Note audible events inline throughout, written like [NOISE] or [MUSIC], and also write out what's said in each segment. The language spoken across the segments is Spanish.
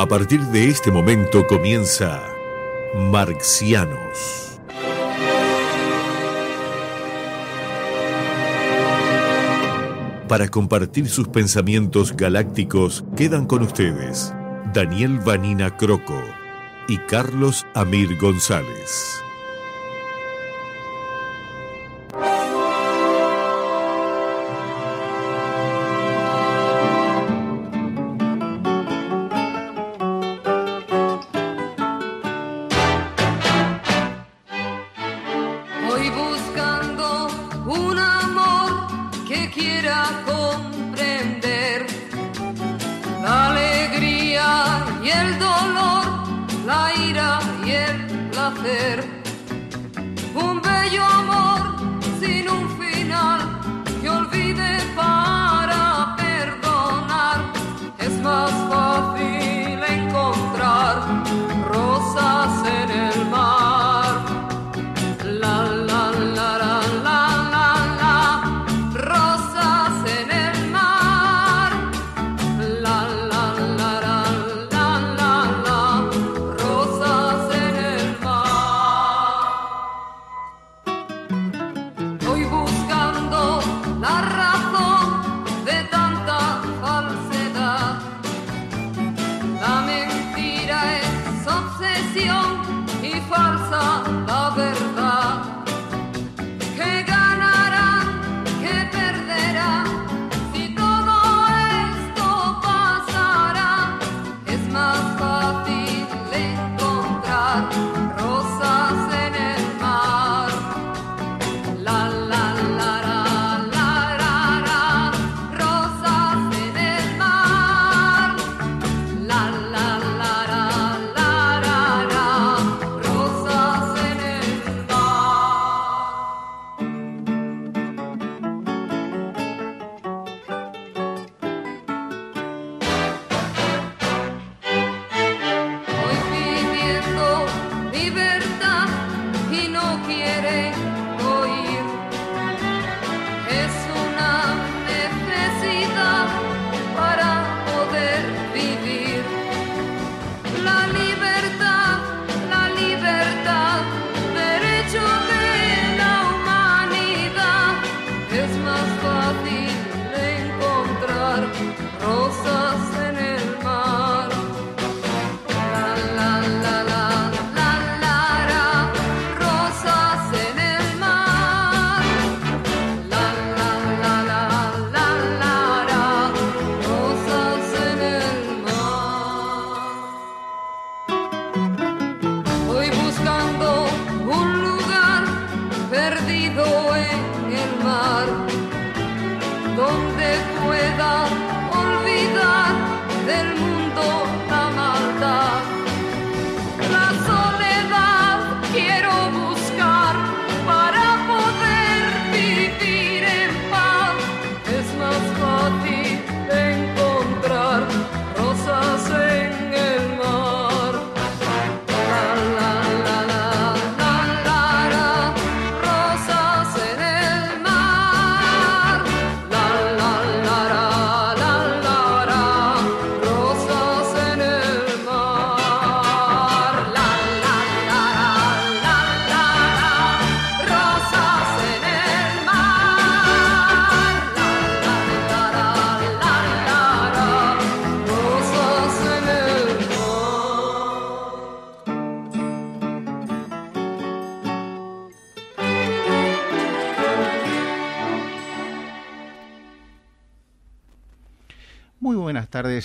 A partir de este momento comienza Marxianos. Para compartir sus pensamientos galácticos quedan con ustedes Daniel Vanina Croco y Carlos Amir González.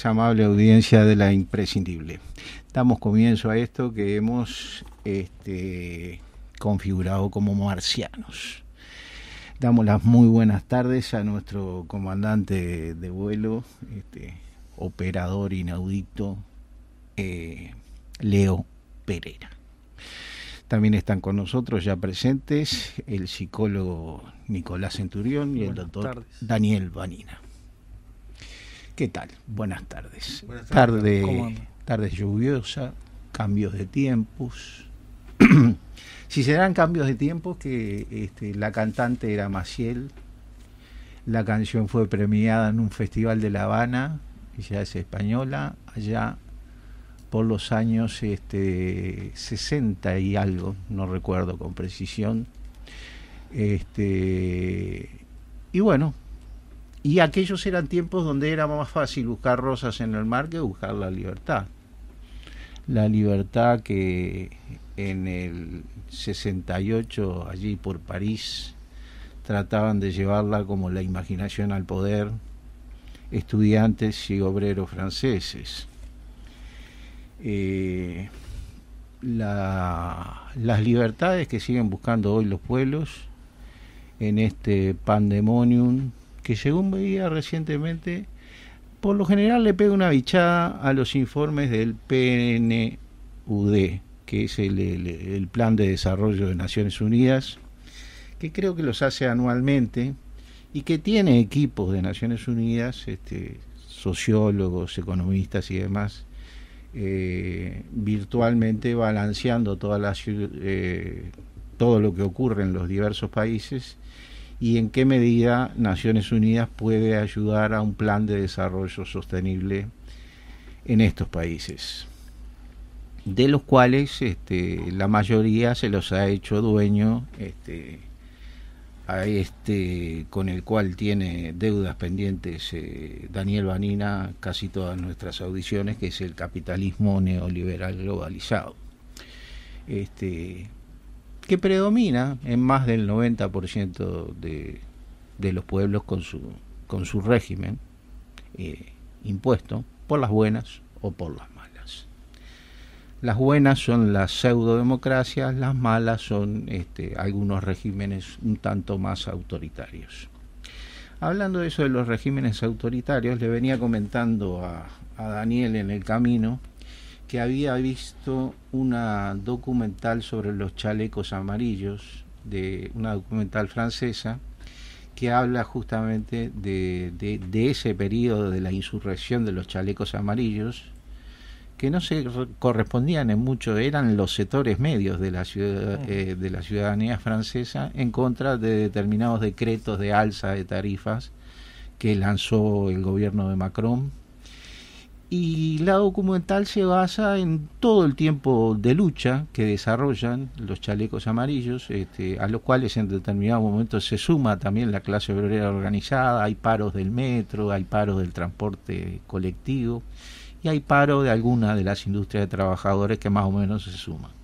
Amable audiencia de la imprescindible. Damos comienzo a esto que hemos este, configurado como marcianos. Damos las muy buenas tardes a nuestro comandante de vuelo, este, operador inaudito, eh, Leo Pereira. También están con nosotros ya presentes el psicólogo Nicolás Centurión y el doctor Daniel Vanina. ¿Qué tal? Buenas tardes. Tarde, tarde lluviosa, cambios de tiempos. [CLEARS THROAT] si se dan cambios de tiempos, que este, la cantante era Maciel, la canción fue premiada en un festival de La Habana, ella es española, allá por los años este, 60 y algo, no recuerdo con precisión. Este, y bueno, y aquellos eran tiempos donde era más fácil buscar rosas en el mar que buscar la libertad. La libertad que en el 68, allí por París, trataban de llevarla como la imaginación al poder, estudiantes y obreros franceses. Eh, las libertades que siguen buscando hoy los pueblos en este pandemonium que según veía recientemente por lo general le pega una bichada a los informes del PNUD que es el, Plan de Desarrollo de Naciones Unidas que creo que los hace anualmente y que tiene equipos de Naciones Unidas, este, sociólogos, economistas y demás, eh, virtualmente balanceando eh, todo lo que ocurre en los diversos países y en qué medida Naciones Unidas puede ayudar a un plan de desarrollo sostenible en estos países, de los cuales este, la mayoría se los ha hecho dueño este, este con el cual tiene deudas pendientes eh, Daniel Vanina casi todas nuestras audiciones, que es el capitalismo neoliberal globalizado. Que predomina en más del 90% de, de los pueblos con su, con su régimen eh, impuesto por las buenas o por las las buenas son las pseudodemocracias, las malas son este, algunos regímenes un tanto más autoritarios. Hablando de eso de los regímenes autoritarios, le venía comentando a, a Daniel en el camino que había visto una documental sobre los chalecos amarillos, de una documental francesa, que habla justamente de, de, de, ese periodo de la insurrección de los chalecos amarillos, que no se correspondían en mucho, eran los sectores medios de la, ciudad, eh, de la ciudadanía francesa en contra de determinados decretos de alza de tarifas que lanzó el gobierno de Macron. Y la documental se basa en todo el tiempo de lucha que desarrollan los chalecos amarillos, este, a los cuales en determinados momentos se suma también la clase obrera organizada, hay paros del metro, hay paros del transporte colectivo y hay paro de alguna de las industrias de trabajadores que más o menos se suman.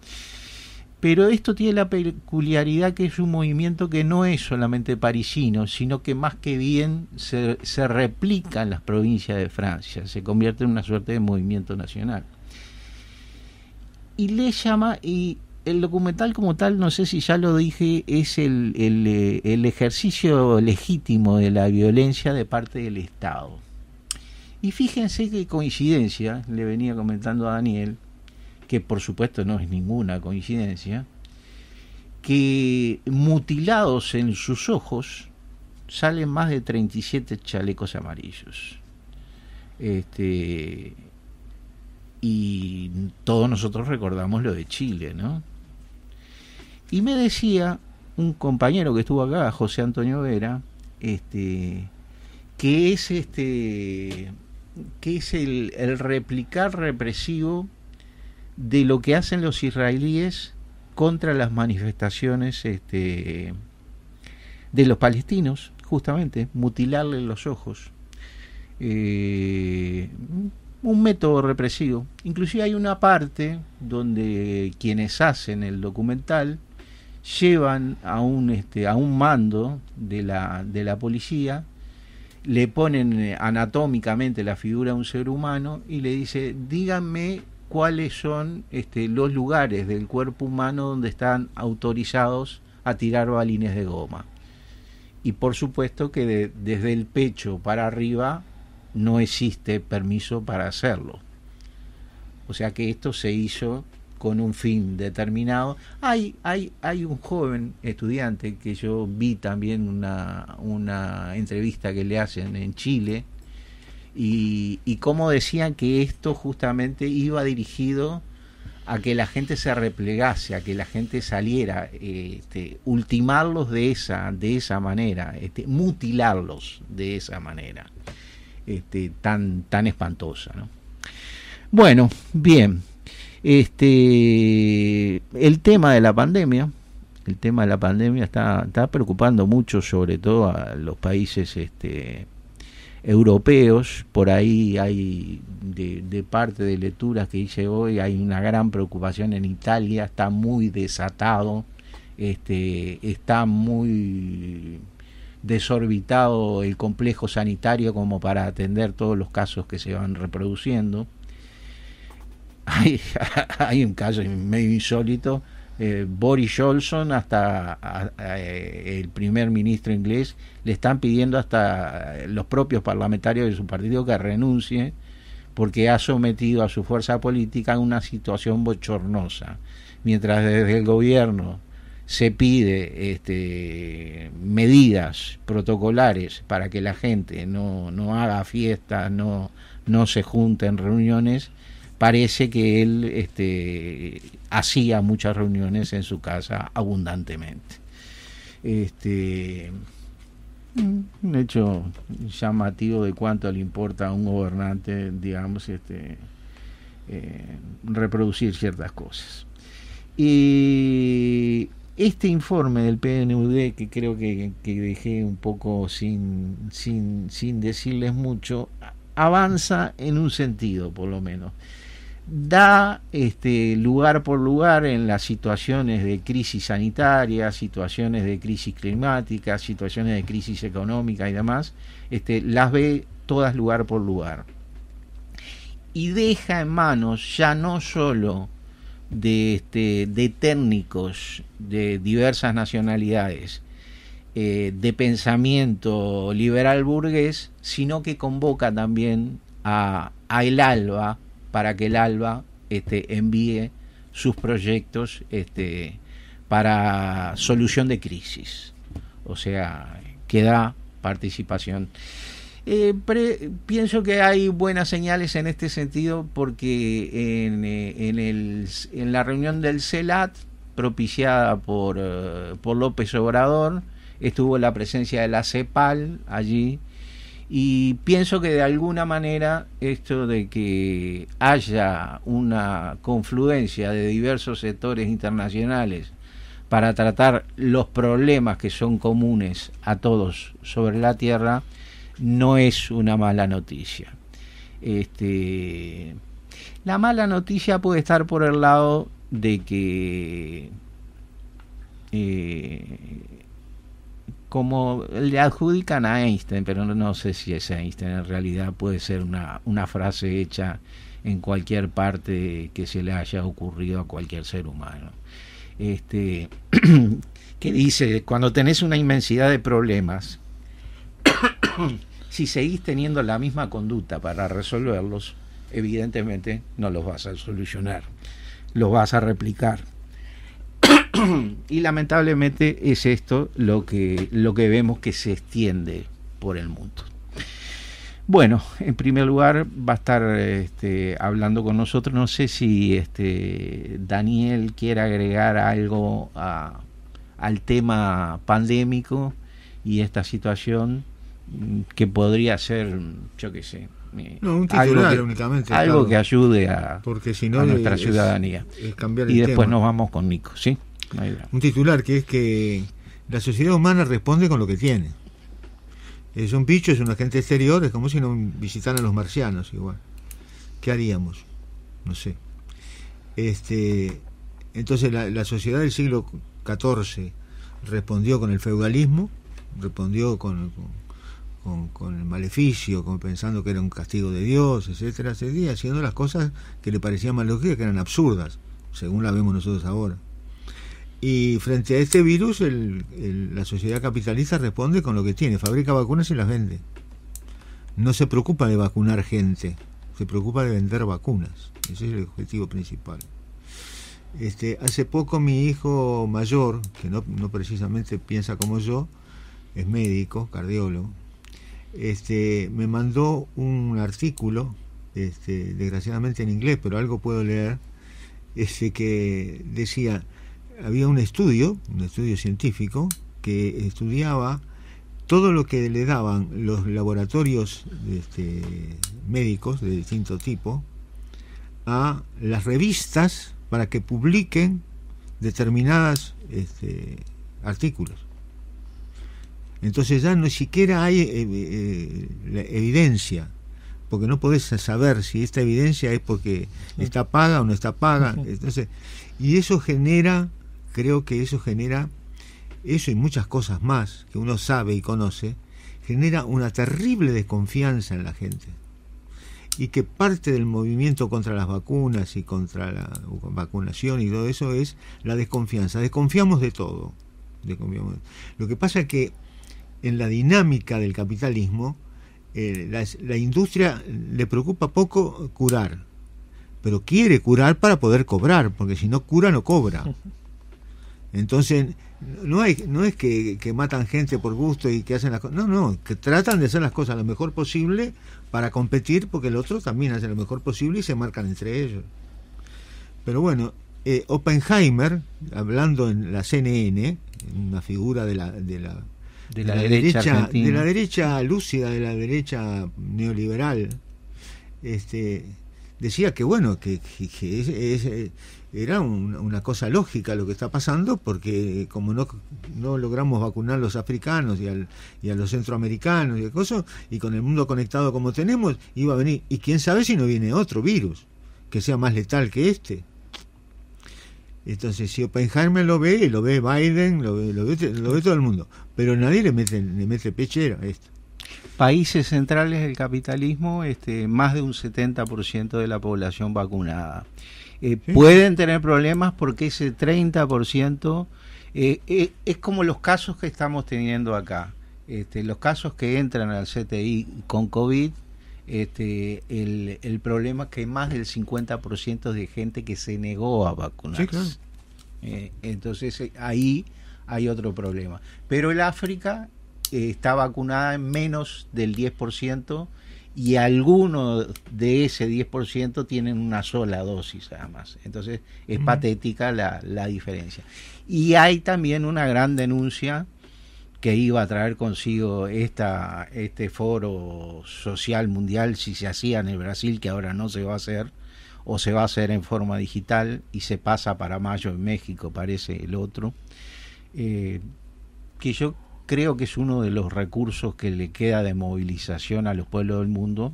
Pero esto tiene la peculiaridad que es un movimiento que no es solamente parisino, sino que más que bien se, se replica en las provincias de Francia, se convierte en una suerte de movimiento nacional. Y le llama, y el documental como tal, no sé si ya lo dije, es el, el, eh, el ejercicio legítimo de la violencia de parte del Estado y fíjense qué coincidencia, le venía comentando a Daniel, que por supuesto no es ninguna coincidencia, que mutilados en sus ojos salen más de 37 chalecos amarillos. Este, y todos nosotros recordamos lo de Chile, ¿no? Y me decía un compañero que estuvo acá, José Antonio Vera, este, que es este que es el, replicar represivo de lo que hacen los israelíes contra las manifestaciones este, de los palestinos, justamente, mutilarle los ojos. Eh, un método represivo. Inclusive hay una parte donde quienes hacen el documental llevan a un, este, a un mando de la, de la policía le ponen eh, anatómicamente la figura de un ser humano y le dice, díganme cuáles son este, los lugares del cuerpo humano donde están autorizados a tirar balines de goma. Y por supuesto que desde el pecho para arriba no existe permiso para hacerlo. O sea que esto se hizo con un fin determinado. Hay, hay, hay un joven estudiante que yo vi también una, una entrevista que le hacen en Chile y, cómo decían que esto justamente iba dirigido a que la gente se replegase, a que la gente saliera, este, ultimarlos de esa, de esa manera, este, mutilarlos de esa manera, este, tan, tan espantosa. ¿no? Bueno, bien. Este, el tema de la pandemia, el tema de la pandemia está, está preocupando mucho, sobre todo a los países este, europeos. Por ahí hay, de, de, parte de lecturas que hice hoy, hay una gran preocupación en Italia, está muy desatado, este, está muy desorbitado el complejo sanitario como para atender todos los casos que se van reproduciendo. [LAUGHS] Hay, hay un caso medio insólito. Eh, Boris Johnson, hasta el primer ministro inglés, le están pidiendo hasta los propios parlamentarios de su partido que renuncie porque ha sometido a su fuerza política a una situación bochornosa. Mientras desde el gobierno se pide este, medidas protocolares para que la gente no, no haga fiestas, no, no se junte en reuniones, parece que él este, hacía muchas reuniones en su casa abundantemente. Este, un hecho llamativo de cuánto le importa a un gobernante, digamos, este, eh, reproducir ciertas cosas. Y este informe del PNUD, que creo que, dejé un poco sin, sin, sin decirles mucho, avanza en un sentido, por lo menos. Da este, lugar por lugar en las situaciones de crisis sanitaria, situaciones de crisis climática, situaciones de crisis económica y demás, este, las ve todas lugar por lugar. Y deja en manos ya no solo de, este, técnicos de diversas nacionalidades, eh, de pensamiento liberal burgués, sino que convoca también a, el ALBA para que el ALBA este, envíe sus proyectos este, para solución de crisis. O sea, que da participación. Eh, pienso que hay buenas señales en este sentido porque en, eh, en, el, en la reunión del CELAT, propiciada por, eh, por López Obrador, estuvo la presencia de la CEPAL allí y pienso que de alguna manera esto de que haya una confluencia de diversos sectores internacionales para tratar los problemas que son comunes a todos sobre la Tierra, no es una mala noticia. Este, la mala noticia puede estar por el lado de que eh, como le adjudican a Einstein, pero no, sé si es Einstein, en realidad puede ser una, una frase hecha en cualquier parte que se le haya ocurrido a cualquier ser humano. Este, [CLEARS THROAT] que dice, cuando tenés una inmensidad de problemas, [COUGHS] si seguís teniendo la misma conducta para resolverlos, evidentemente no los vas a solucionar, los vas a replicar. Y lamentablemente es esto lo que, lo que vemos que se extiende por el mundo. Bueno, en primer lugar va a estar este, hablando con nosotros. No sé si este, Daniel quiere agregar algo al tema pandémico y esta situación que podría ser, yo qué sé, eh, un titular algo que, únicamente. Algo que ayude a, Porque si no nuestra ciudadanía. y después nos vamos con Nico, ¿sí? un titular que es que la sociedad humana responde con lo que tiene. Es un bicho, es un agente exterior, es como si no visitaran a los marcianos igual. ¿Qué haríamos? No sé. Este, entonces la, la sociedad del siglo XIV respondió con el feudalismo, respondió con, con, el maleficio, como pensando que era un castigo de Dios, etcétera, seguía haciendo las cosas que le parecían lógicas, que eran absurdas, según la vemos nosotros ahora. Y frente a este virus, la sociedad capitalista responde con lo que tiene, fabrica vacunas y las vende. No se preocupa de vacunar gente, se preocupa de vender vacunas. Ese es el objetivo principal. Este, hace poco mi hijo mayor, que no precisamente piensa como yo, es médico, cardiólogo, este, me mandó un artículo, este, desgraciadamente en inglés, pero algo puedo leer, este, que decía, había un estudio, un estudio científico, que estudiaba todo lo que le daban los laboratorios este, médicos de distinto tipo a las revistas para que publiquen determinadas este, artículos. Entonces ya no siquiera hay eh, eh, evidencia, porque no podés saber si esta evidencia es porque está paga o no está paga. Entonces, y eso genera, creo que eso genera, eso y muchas cosas más que uno sabe y conoce, genera una terrible desconfianza en la gente y que parte del movimiento contra las vacunas y contra la vacunación y todo eso es la desconfianza. Desconfiamos de todo. Lo que pasa es que en la dinámica del capitalismo, eh, la, industria le preocupa poco curar, pero quiere curar para poder cobrar, porque si no cura no cobra. [LAUGHS] Entonces, no, hay, no es que, que, matan gente por gusto y que hacen las cosas, no, no, que tratan de hacer las cosas lo mejor posible para competir, porque el otro también hace lo mejor posible y se marcan entre ellos. Pero bueno, eh, Oppenheimer, hablando en la CNN, una figura de la, de la, de la, derecha, de la derecha lúcida, de la derecha neoliberal, este, decía que bueno, que, es, era una cosa lógica lo que está pasando, porque como no, no logramos vacunar a los africanos y, al, y a los centroamericanos y, cosas, y con el mundo conectado como tenemos, iba a venir, y quién sabe si no viene otro virus que sea más letal que este. Entonces, si Oppenheimer lo ve, lo ve Biden, lo ve, lo ve, todo el mundo, pero nadie le mete, le mete pechera a esto. Países centrales del capitalismo, este, más de un 70% de la población vacunada. Eh, pueden tener problemas porque ese 30% eh, eh, es como los casos que estamos teniendo acá. Este, los casos que entran al CTI con COVID, este, el, el problema es que más del 50% de gente que se negó a vacunarse. entonces ahí hay otro problema. Pero el África está vacunada en menos del 10% y algunos de ese 10% tienen una sola dosis además. Entonces es patética la, la, diferencia. Y hay también una gran denuncia que iba a traer consigo esta, este foro social mundial si se hacía en el Brasil, que ahora no se va a hacer, o se va a hacer en forma digital y se pasa para mayo en México, parece el otro, eh, que yo creo que es uno de los recursos que le queda de movilización a los pueblos del mundo,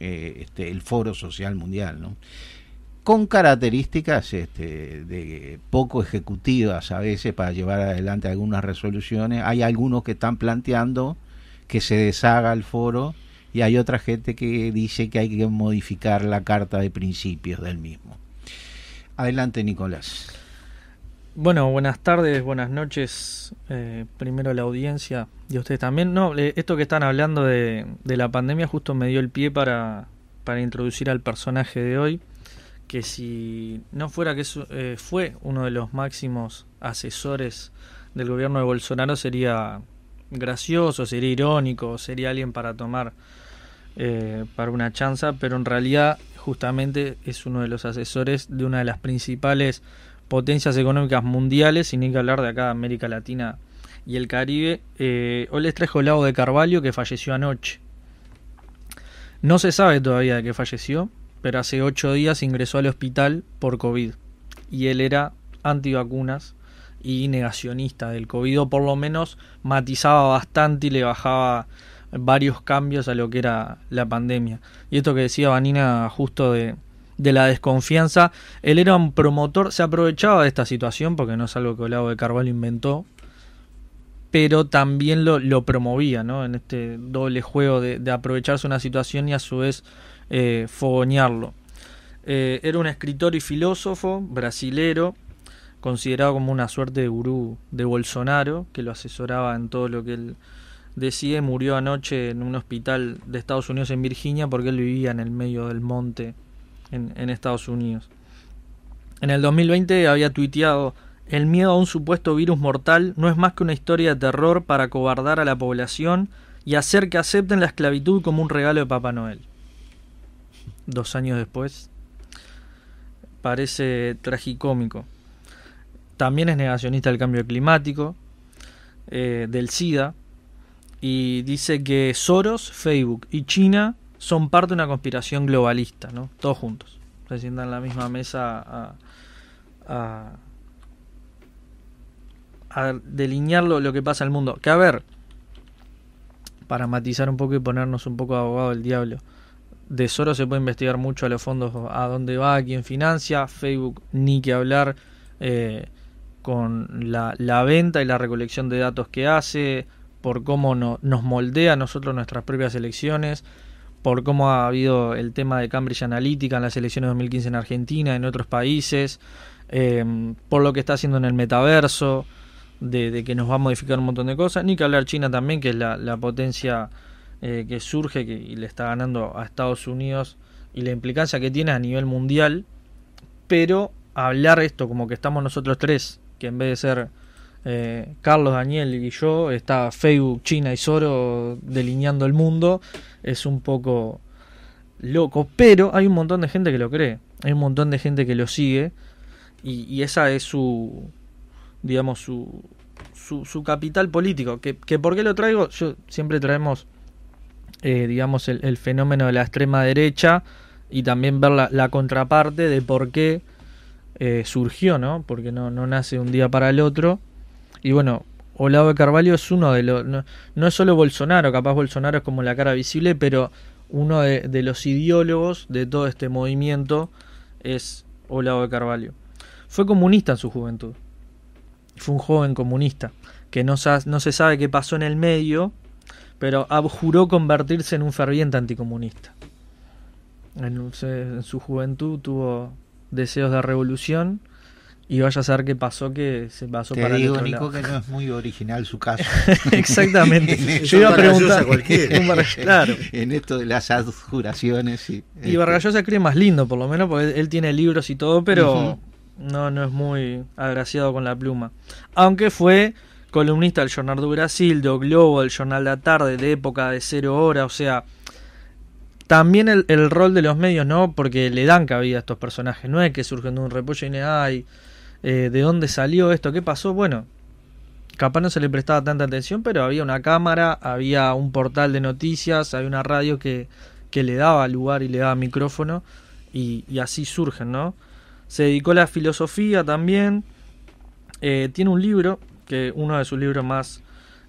eh, este, el Foro Social Mundial, ¿no? Con características este, de poco ejecutivas a veces para llevar adelante algunas resoluciones. Hay algunos que están planteando que se deshaga el foro y hay otra gente que dice que hay que modificar la carta de principios del mismo. Adelante, Nicolás. Bueno, buenas tardes, buenas noches. Eh, primero la audiencia y a ustedes también. No, esto que están hablando de, la pandemia justo me dio el pie para, para introducir al personaje de hoy, que si no fuera que eh, fue uno de los máximos asesores del gobierno de Bolsonaro, sería gracioso, sería irónico, sería alguien para tomar eh, para una chanza, pero en realidad justamente es uno de los asesores de una de las principales potencias económicas mundiales, sin ni que hablar de acá América Latina y el Caribe. Eh, hoy les trajo el lago de Carvalho que falleció anoche. No se sabe todavía de qué falleció, pero hace ocho días ingresó al hospital por COVID. Y él era antivacunas y negacionista del COVID, o por lo menos matizaba bastante y le bajaba varios cambios a lo que era la pandemia. Y esto que decía Vanina justo de, de la desconfianza. Él era un promotor, se aprovechaba de esta situación, porque no es algo que Olavo de Carvalho inventó, pero también lo, promovía, ¿no? En este doble juego de, aprovecharse una situación y a su vez eh, fogonearlo. Eh, era un escritor y filósofo brasilero, considerado como una suerte de gurú de Bolsonaro, que lo asesoraba en todo lo que él decía. Murió anoche en un hospital de Estados Unidos en Virginia porque él vivía en el medio del monte en, Estados Unidos. En el 2020 había tuiteado, el miedo a un supuesto virus mortal no es más que una historia de terror para cobardar a la población y hacer que acepten la esclavitud como un regalo de Papá Noel. Dos años después, parece tragicómico. También es negacionista del cambio climático, eh, del SIDA, y dice que Soros, Facebook y China son parte de una conspiración globalista, ¿no? Todos juntos. se sientan en la misma mesa a, delinear lo, lo que pasa en el mundo. Que a ver, para matizar un poco y ponernos un poco abogado del diablo. De Soros se puede investigar mucho a los fondos, a dónde va, a quién financia, Facebook ni que hablar eh, con la, la, venta y la recolección de datos que hace, por cómo no, nos moldea a nosotros nuestras propias elecciones, por cómo ha habido el tema de Cambridge Analytica en las elecciones de 2015 en Argentina, en otros países, eh, por lo que está haciendo en el metaverso, de, de, que nos va a modificar un montón de cosas, ni que hablar China también, que es la, la potencia eh, que surge que, y le está ganando a Estados Unidos y la implicancia que tiene a nivel mundial, pero hablar esto como que estamos nosotros tres, que en vez de ser eh, Carlos, Daniel y yo, está Facebook, China y Soro delineando el mundo, es un poco loco, pero hay un montón de gente que lo cree, hay un montón de gente que lo sigue y, y esa es su, digamos, su, su, su capital político. Que, que, ¿Por qué lo traigo? Yo siempre traemos, eh, digamos, el, el, fenómeno de la extrema derecha y también ver la, la contraparte de por qué eh, surgió, ¿no? Porque no, no nace un día para el otro. Y bueno, Olavo de Carvalho es uno de los... No, no es solo Bolsonaro, capaz Bolsonaro es como la cara visible, pero uno de, de los ideólogos de todo este movimiento es Olavo de Carvalho. Fue comunista en su juventud fue un joven comunista que no, no, se sabe qué pasó en el medio, pero abjuró convertirse en un ferviente anticomunista. En, en, su juventud tuvo deseos de revolución y vaya a saber qué pasó que se pasó Te para digo, el otro Nico, lado. que no es muy original su caso. [LAUGHS] [LAUGHS] Exactamente. Yo iba a preguntar. [LAUGHS] claro. En esto de las adjuraciones. Y, y Vargallosa escribe más lindo, por lo menos, porque él tiene libros y todo, pero. Uh -huh no, no es muy agraciado con la pluma. Aunque fue columnista del Jornal do Brasil, de O Globo, del Jornal de la Tarde, de época de cero hora, o sea, también el, rol de los medios, ¿no? Porque le dan cabida a estos personajes, no es que surgen de un repollo y ay, eh, ¿de dónde salió esto? ¿Qué pasó? Bueno, capaz no se le prestaba tanta atención, pero había una cámara, había un portal de noticias, había una radio que, le daba lugar y le daba micrófono, y, y así surgen, ¿no? Se dedicó a la filosofía también. Eh, tiene un libro, que uno de sus libros más...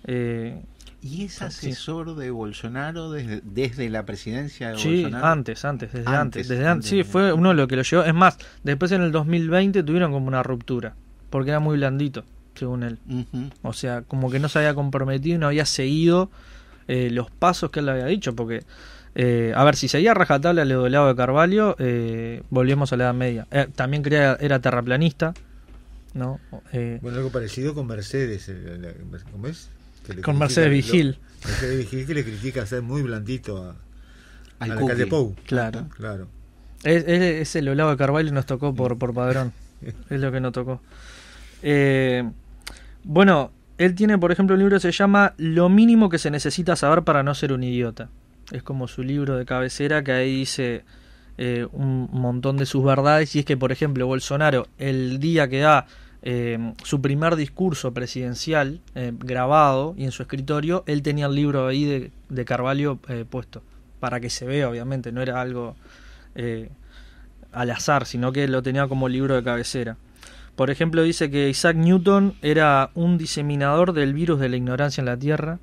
Eh, ¿Y es asesor sí. de Bolsonaro desde, desde, la presidencia de sí, Bolsonaro? antes, antes, desde antes. antes desde antes, sí, fue uno de los que lo llevó. Es más, después en el 2020 tuvieron como una ruptura, porque era muy blandito, según él. Uh -huh. O sea, como que no se había comprometido y no había seguido eh, los pasos que él le había dicho, porque... Eh, a ver, si seguía rajatabla el lado de Carvalho, eh, volvemos a la Edad Media. Eh, también creía, era terraplanista. ¿No? bueno, algo parecido con Mercedes. ¿Cómo es? con Mercedes Vigil. Lo, Mercedes Vigil que le critica ser muy blandito a, al alcalde Pou. Claro. claro. Es, es, es el Olavo de Carvalho nos tocó por, por padrón. [LAUGHS] es lo que nos tocó. bueno, él tiene, por ejemplo, un libro que se llama Lo mínimo que se necesita saber para no ser un idiota es como su libro de cabecera que ahí dice eh, un montón de sus verdades y es que por ejemplo Bolsonaro el día que da eh, su primer discurso presidencial eh, grabado y en su escritorio él tenía el libro ahí de, de Carvalho eh, puesto para que se vea obviamente no era algo eh, al azar sino que lo tenía como libro de cabecera por ejemplo dice que Isaac Newton era un diseminador del virus de la ignorancia en la Tierra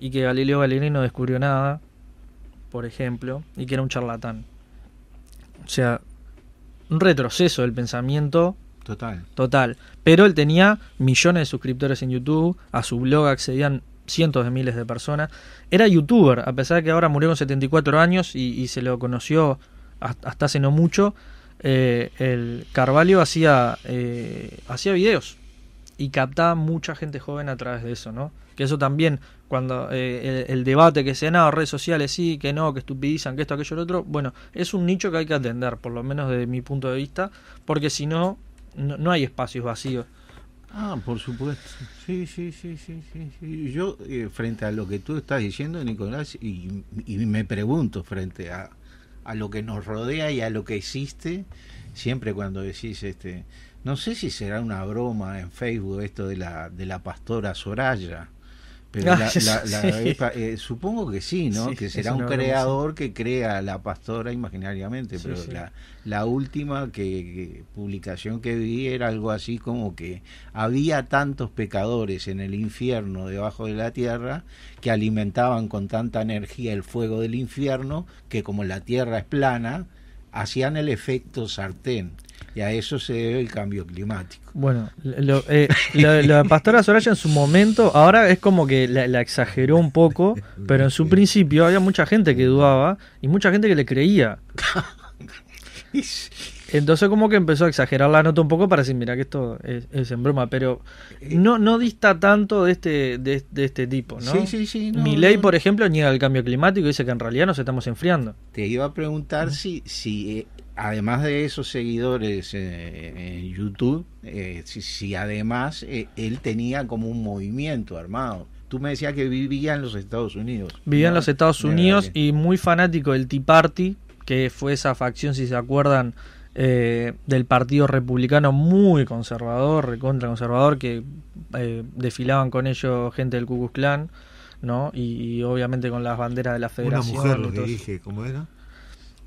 y que Galileo Galilei no descubrió nada por ejemplo, y que era un charlatán. O sea, un retroceso del pensamiento total. Total. Pero él tenía millones de suscriptores en YouTube, a su blog accedían cientos de miles de personas. Era youtuber, a pesar de que ahora murió con 74 años y, se lo conoció hasta hace no mucho. Eh, el Carvalho hacía, eh, hacía videos y captaba mucha gente joven a través de eso, ¿no? Que eso también cuando eh, el, el, debate que se ha dado redes sociales sí, que no, que estupidizan, que esto, aquello, lo otro, bueno, es un nicho que hay que atender, por lo menos desde mi punto de vista, porque si no, no, no hay espacios vacíos. Ah, por supuesto. Sí, sí, sí, sí, sí. Yo, eh, frente a lo que tú estás diciendo, Nicolás, y, y me pregunto frente a, a, lo que nos rodea y a lo que existe, siempre cuando decís, este, no sé si será una broma en Facebook esto de la, de la pastora Soraya, Pero Ah, la- la- la- eh, supongo que sí, ¿no? Sí, que será un creador que crea la pastora imaginariamente, pero sí. La, la última que, que- publicación que vi era algo así como que había tantos pecadores en el infierno debajo de la tierra que alimentaban con tanta energía el fuego del infierno que como la tierra es plana, hacían el efecto sartén. Y a eso se debe el cambio climático. Bueno, lo, eh, lo- lo de Pastora Soraya en su momento, ahora es como que la, la exageró un poco, pero en su principio había mucha gente que dudaba y mucha gente que le creía. [LAUGHS] Entonces como que empezó a exagerar la nota un poco para decir, mira que esto es, es en broma, pero no, no dista tanto de este, de, de este tipo, ¿no? Sí, sí, sí. no, no. por ejemplo, niega el cambio climático y dice que en realidad nos estamos enfriando. Te iba a preguntar si, si eh, además de esos seguidores eh, en YouTube, eh, si, si además eh, él tenía como un movimiento armado. Tú me decías que vivía en los Estados Unidos. Vivía en los Estados Unidos y muy fanático del Tea Party, que fue esa facción, si se acuerdan, eh, del Partido Republicano muy conservador, recontra conservador, que eh, desfilaban con ellos gente del Ku Klux Klan, ¿no? Y, y obviamente con las banderas de la Una Federación. mujer y lo que dije, ¿cómo era?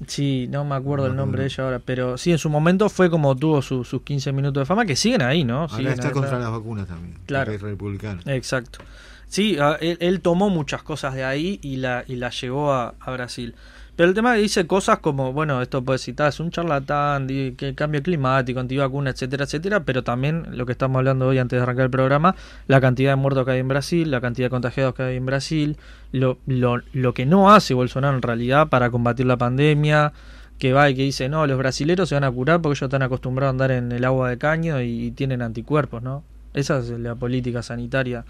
Sí, no me acuerdo No el nombre de ella ahora, pero sí, en su momento fue como tuvo su- sus 15 minutos de fama, que siguen ahí, ¿no? Ahora Siguen está ahí, contra claro. las vacunas también. Claro. Es republicano. Exacto. Sí, él, él tomó muchas cosas de ahí y la, y la llevó a, a Brasil. Pero el tema que dice cosas como, bueno, esto puede citar, es un charlatán, que cambio climático, antivacuna, etcétera, etcétera, pero también lo que estamos hablando hoy antes de arrancar el programa, la cantidad de muertos que hay en Brasil, la cantidad de contagiados que hay en Brasil, lo, lo, lo que no hace Bolsonaro en realidad para combatir la pandemia, que va y que dice, no, los brasileros se van a curar porque ellos están acostumbrados a andar en el agua de caño y tienen anticuerpos, ¿no? Esa es la política sanitaria.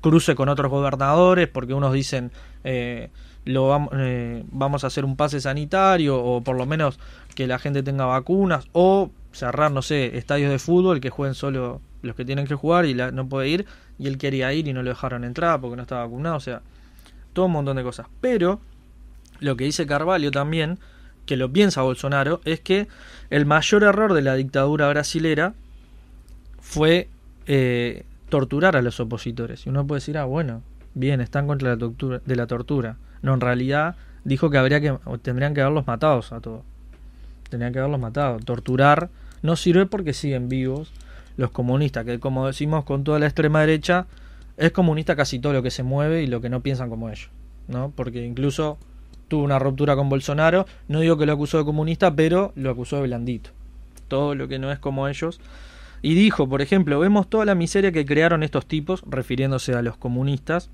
Cruce con otros gobernadores porque unos dicen, eh, lo vam- eh, vamos a hacer un pase sanitario o por lo menos que la gente tenga vacunas o cerrar, no sé, estadios de fútbol que jueguen solo los que tienen que jugar y la- no puede ir y él quería ir y no lo dejaron entrar porque no estaba vacunado, o sea, todo un montón de cosas. Pero lo que dice Carvalho también, que lo piensa Bolsonaro, es que el mayor error de la dictadura brasilera fue eh, torturar a los opositores. Y uno puede decir, ah, bueno, bien, están contra la tortura, de la tortura. No, en realidad dijo que habría que, tendrían que haberlos matados a todos. Tendrían que haberlos matado. Torturar no sirve porque siguen vivos los comunistas, que como decimos con toda la extrema derecha, es comunista casi todo lo que se mueve y lo que no piensan como ellos, ¿no? Porque incluso tuvo una ruptura con Bolsonaro, no digo que lo acusó de comunista, pero lo acusó de blandito. Todo lo que no es como ellos. Y dijo, por ejemplo, vemos toda la miseria que crearon estos tipos, refiriéndose a los comunistas.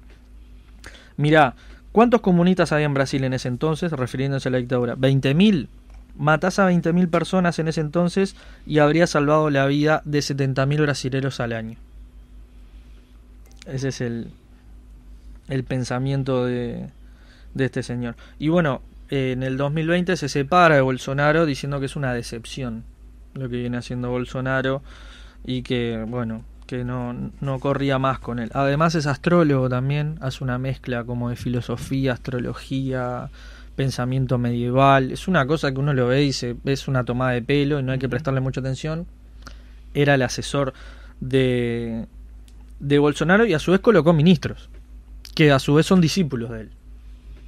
Mirá, ¿cuántos comunistas había en Brasil en ese entonces, refiriéndose a la dictadura? ¿20.000? Matás a 20.000 personas en ese entonces y habría salvado la vida de 70.000 brasileros al año. Ese es el, el pensamiento de, de este señor. Y bueno, en el 2020 se separa de Bolsonaro diciendo que es una decepción lo que viene haciendo Bolsonaro y que, bueno, que no, no corría más con él. Además es astrólogo también, hace una mezcla como de filosofía, astrología, pensamiento medieval. Es una cosa que uno lo ve y dice, es una tomada de pelo y no hay que prestarle mucha atención. Era el asesor de, de Bolsonaro y a su vez colocó ministros, que a su vez son discípulos de él.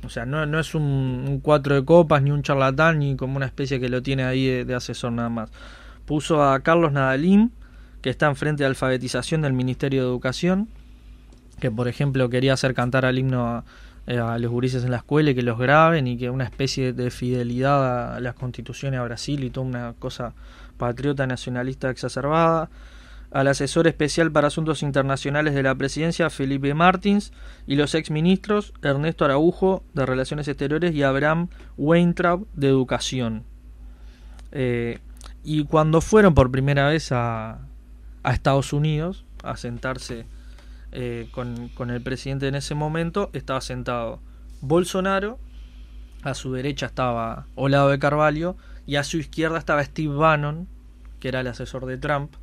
O sea, no, no es un, un cuatro de copas, ni un charlatán, ni como una especie que lo tiene ahí de, de asesor nada más. Puso a Carlos Nadalín, que está enfrente de alfabetización del Ministerio de Educación, que por ejemplo quería hacer cantar al himno a, eh, a los gurises en la escuela y que los graben y que una especie de fidelidad a las constituciones a Brasil y toda una cosa patriota nacionalista exacerbada al asesor especial para asuntos internacionales de la presidencia Felipe Martins y los exministros Ernesto Araujo de Relaciones Exteriores y Abraham Weintraub de Educación. Eh, y cuando fueron por primera vez a, a Estados Unidos a sentarse eh, con, con el presidente en ese momento, estaba sentado Bolsonaro, a su derecha estaba Olado de Carvalho y a su izquierda estaba Steve Bannon, que era el asesor de Trump,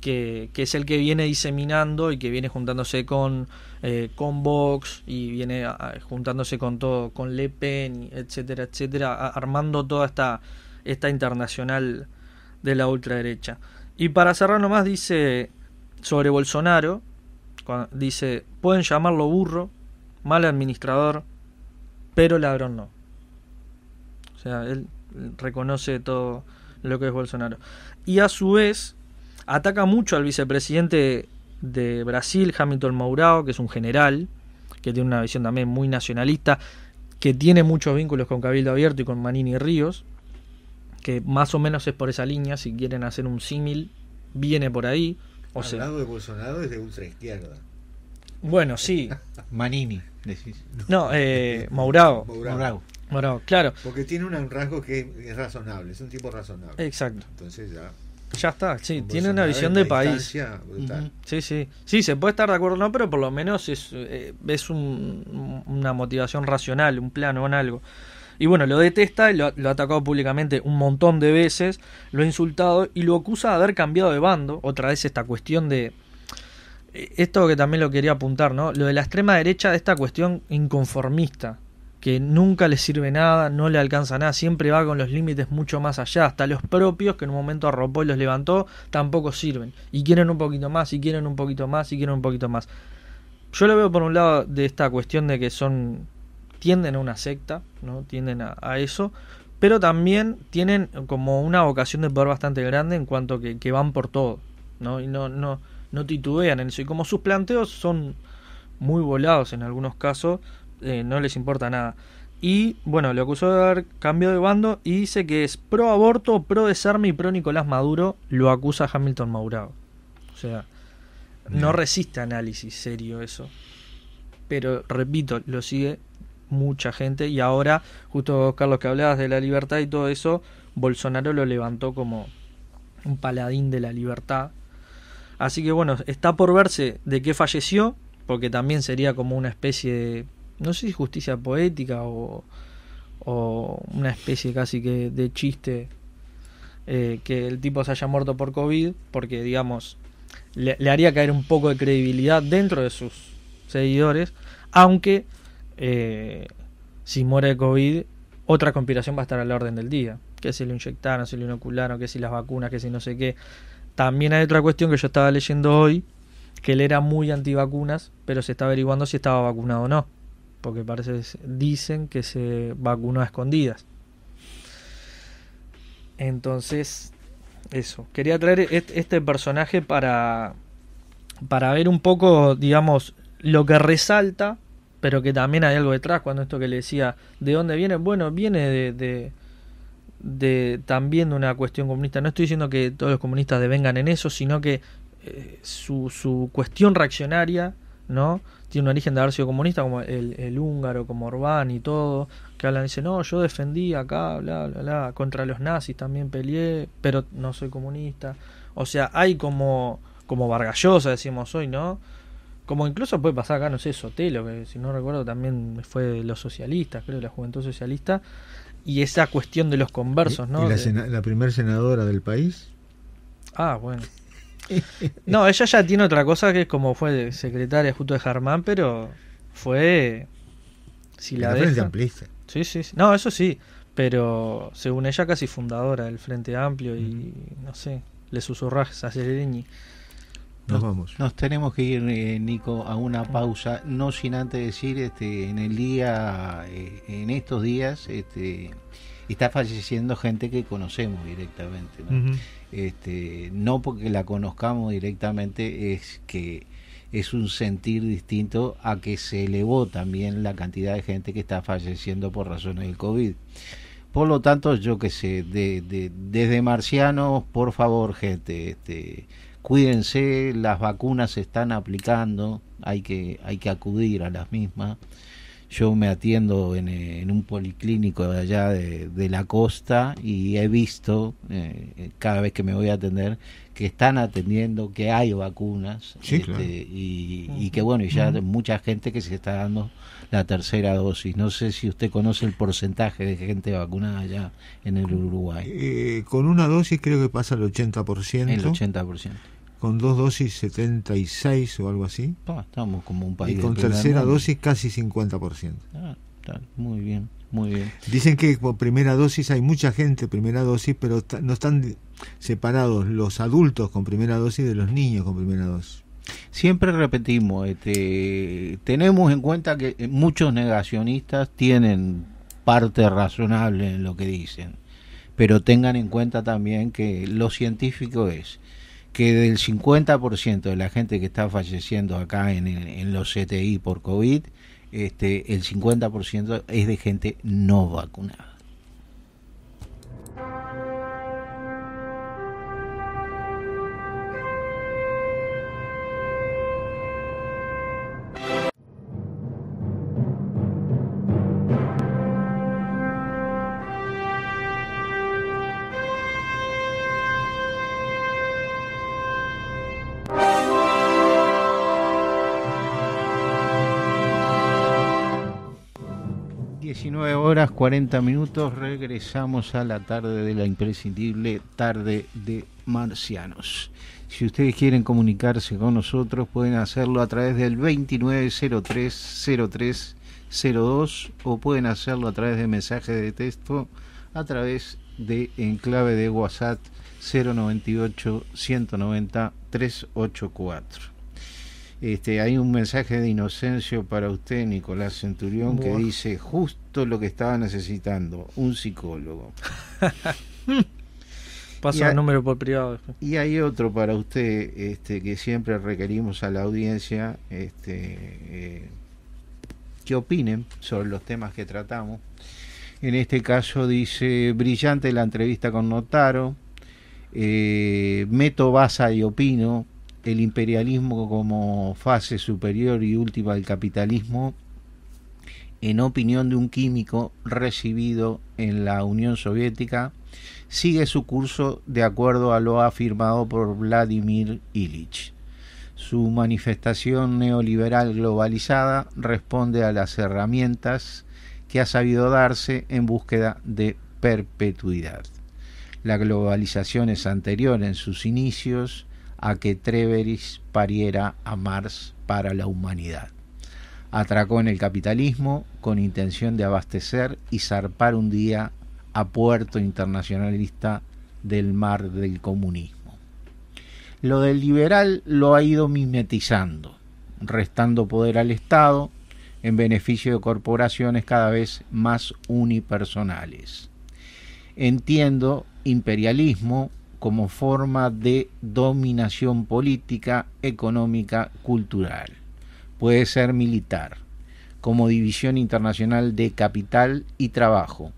que, que, es el que viene diseminando y que viene juntándose con, eh, con Vox y viene juntándose con todo, con Le Pen, etcétera, etcétera, armando toda esta, esta internacional de la ultraderecha. Y para cerrar nomás dice sobre Bolsonaro, dice, pueden llamarlo burro, mal administrador, pero ladrón no. O sea, él reconoce todo lo que es Bolsonaro. Y a su vez, ataca mucho al vicepresidente de Brasil, Hamilton Mourão, que es un general, que tiene una visión también muy nacionalista, que tiene muchos vínculos con Cabildo Abierto y con Manini Ríos, que más o menos es por esa línea, si quieren hacer un símil, viene por ahí. O Al sea, lado de Bolsonaro es de ultra izquierda. bueno, sí. [LAUGHS] Manini, decís. No, eh, Mourão. Bravo. Mourão, claro, Porque tiene un rasgo que es razonable, es un tipo razonable. exacto. Entonces ya. Ya está, sí, con tiene una visión de una país. brutal. Ujú. Sí, sí. Sí, se puede estar de acuerdo o no, pero por lo menos es, eh, es un- una motivación racional, un plano en algo. Y bueno, lo detesta, lo, lo ha atacado públicamente un montón de veces, lo ha insultado y lo acusa de haber cambiado de bando. Otra vez esta cuestión de... eh, Esto que también lo quería apuntar, ¿no? Lo de la extrema derecha, de esta cuestión inconformista, que nunca le sirve nada, no le alcanza nada, siempre va con los límites mucho más allá. Hasta los propios que en un momento arropó y los levantó, tampoco sirven. Y quieren un poquito más, y quieren un poquito más, y quieren un poquito más. Yo lo veo por un lado de esta cuestión de que son tienden a una secta, ¿no? Tienden a, a eso, pero también tienen como una vocación de poder bastante grande en cuanto que, que van por todo, ¿no? Y no, no, no titubean en eso. Y como sus planteos son muy volados en algunos casos, eh, no les importa nada. Y bueno, le acusó de haber cambiado de bando y dice que es pro aborto, pro desarme y pro Nicolás Maduro, lo acusa Hamilton Maurado. O sea, no resiste análisis serio eso. Pero repito, lo sigue mucha gente y ahora, justo Carlos que hablabas de la libertad y todo eso, Bolsonaro lo levantó como un paladín de la libertad. Así que bueno, está por verse de qué falleció, porque también sería como una especie de, no sé si justicia poética o, una especie casi que de chiste eh, que el tipo se haya muerto por COVID, porque digamos, le haría caer un poco de credibilidad dentro de sus seguidores, aunque eh, si muere de COVID, otra conspiración va a estar a la orden del día. Que si lo inyectaron, si lo inocularon, que si las vacunas, que si no sé qué. También hay otra cuestión que yo estaba leyendo hoy, que él era muy antivacunas, pero se está averiguando si estaba vacunado o no. Porque parece, dicen que se vacunó a escondidas. Entonces, eso. Quería traer est- este personaje para, para ver un poco, digamos, lo que resalta, pero que también hay algo detrás. Cuando esto que le decía, ¿de dónde viene? Bueno, viene de, de, de también de una cuestión comunista. No estoy diciendo que todos los comunistas devengan en eso, sino que eh, su, cuestión reaccionaria, ¿no? Tiene un origen de haber sido comunista, como el, el húngaro, como Orbán y todo, que hablan y dicen, no, yo defendí acá, bla, bla, bla, contra los nazis también peleé, pero no soy comunista. O sea, hay como, como Vargallosa, decimos hoy, ¿no? Como incluso puede pasar acá, no sé, Sotelo, que si no recuerdo también fue de los socialistas, creo, de la juventud socialista, y esa cuestión de los conversos, ¿no? ¿Y la, De- la primer senadora del país? Ah, bueno. [LAUGHS] No, ella ya tiene otra cosa que es como fue secretaria justo de Germán, pero fue... Si la la frente amplista. Sí, sí, sí. No, eso sí. Pero según ella casi fundadora del Frente Amplio y no sé, le susurras a Sereñi. Nos vamos. Nos tenemos que ir, eh, Nico, a una pausa, no sin antes decir, este, en el día, eh, en estos días, este, está falleciendo gente que conocemos directamente, ¿no? Este, no porque la conozcamos directamente, es que es un sentir distinto a que se elevó también la cantidad de gente que está falleciendo por razones del COVID. Por lo tanto, yo que sé, de, de- desde Marcianos, por favor, gente, este, cuídense, las vacunas se están aplicando, hay que, hay que acudir a las mismas. Yo me atiendo en, eh, en un policlínico de allá de, de la costa y he visto, eh, cada vez que me voy a atender, que están atendiendo, que hay vacunas Sí, este, claro. y, y que bueno, y ya mucha gente que se está dando la tercera dosis. No sé si usted conoce el porcentaje de gente vacunada allá en el Uruguay. Eh, con una dosis creo que pasa el 80%, El 80%. Con dos dosis 76 o algo así, Ah, estamos como un país. y con tercera mundo. dosis casi 50%. Ah, está muy bien, muy bien. Dicen que por primera dosis hay mucha gente primera dosis, pero no están separados los adultos con primera dosis de los niños con primera dosis. Siempre repetimos, este, tenemos en cuenta que muchos negacionistas tienen parte razonable en lo que dicen, pero tengan en cuenta también que lo científico es que del 50% de la gente que está falleciendo acá en, en los CTI por COVID, este, el 50% es de gente no vacunada. Horas 40 minutos, regresamos a la tarde de la imprescindible tarde de marcianos. Si ustedes quieren comunicarse con nosotros, pueden hacerlo a través del 29030302 o pueden hacerlo a través de mensaje de texto a través de enclave de WhatsApp 098 190 384. Este, hay un mensaje de Inocencio para usted, Nicolás Centurión, que dice justo lo que estaba necesitando, un psicólogo. [LAUGHS] Pasa el número por privado. Y hay otro para usted, este, que siempre requerimos a la audiencia, este, eh, que opinen sobre los temas que tratamos. En este caso dice, brillante la entrevista con Notaro, eh, meto basa y opino, el imperialismo como fase superior y última del capitalismo, en opinión de un químico recibido en la Unión Soviética, sigue su curso de acuerdo a lo afirmado por Vladimir Ilich. Su manifestación neoliberal globalizada responde a las herramientas que ha sabido darse en búsqueda de perpetuidad. La globalización es anterior en sus inicios a que Treveris pariera a Mars para la humanidad. Atracó en el capitalismo con intención de abastecer y zarpar un día a puerto internacionalista del mar del comunismo. Lo del liberal lo ha ido mimetizando, restando poder al Estado en beneficio de corporaciones cada vez más unipersonales. Entiendo imperialismo como forma de dominación política, económica, cultural. Puede ser militar, como división internacional de capital y trabajo,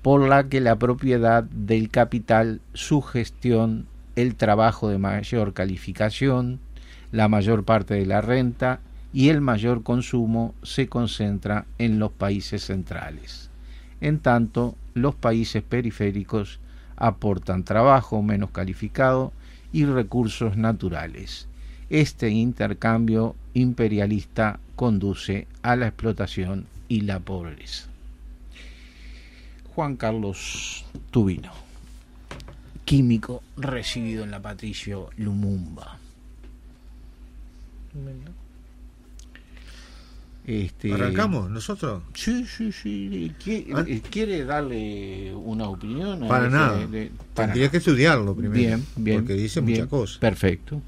por la que la propiedad del capital, su gestión, el trabajo de mayor calificación, la mayor parte de la renta y el mayor consumo se concentra en los países centrales. En tanto, los países periféricos aportan trabajo menos calificado y recursos naturales. Este intercambio imperialista conduce a la explotación y la pobreza. Juan Carlos Tubino, químico recibido en la Patricio Lumumba. Este, ¿Arrancamos nosotros? Sí, sí, sí. Ah. Eh, ¿Quiere, darle una opinión? Para nada. Tendría que estudiarlo primero. Bien, bien. Porque dice muchas cosas. Perfecto,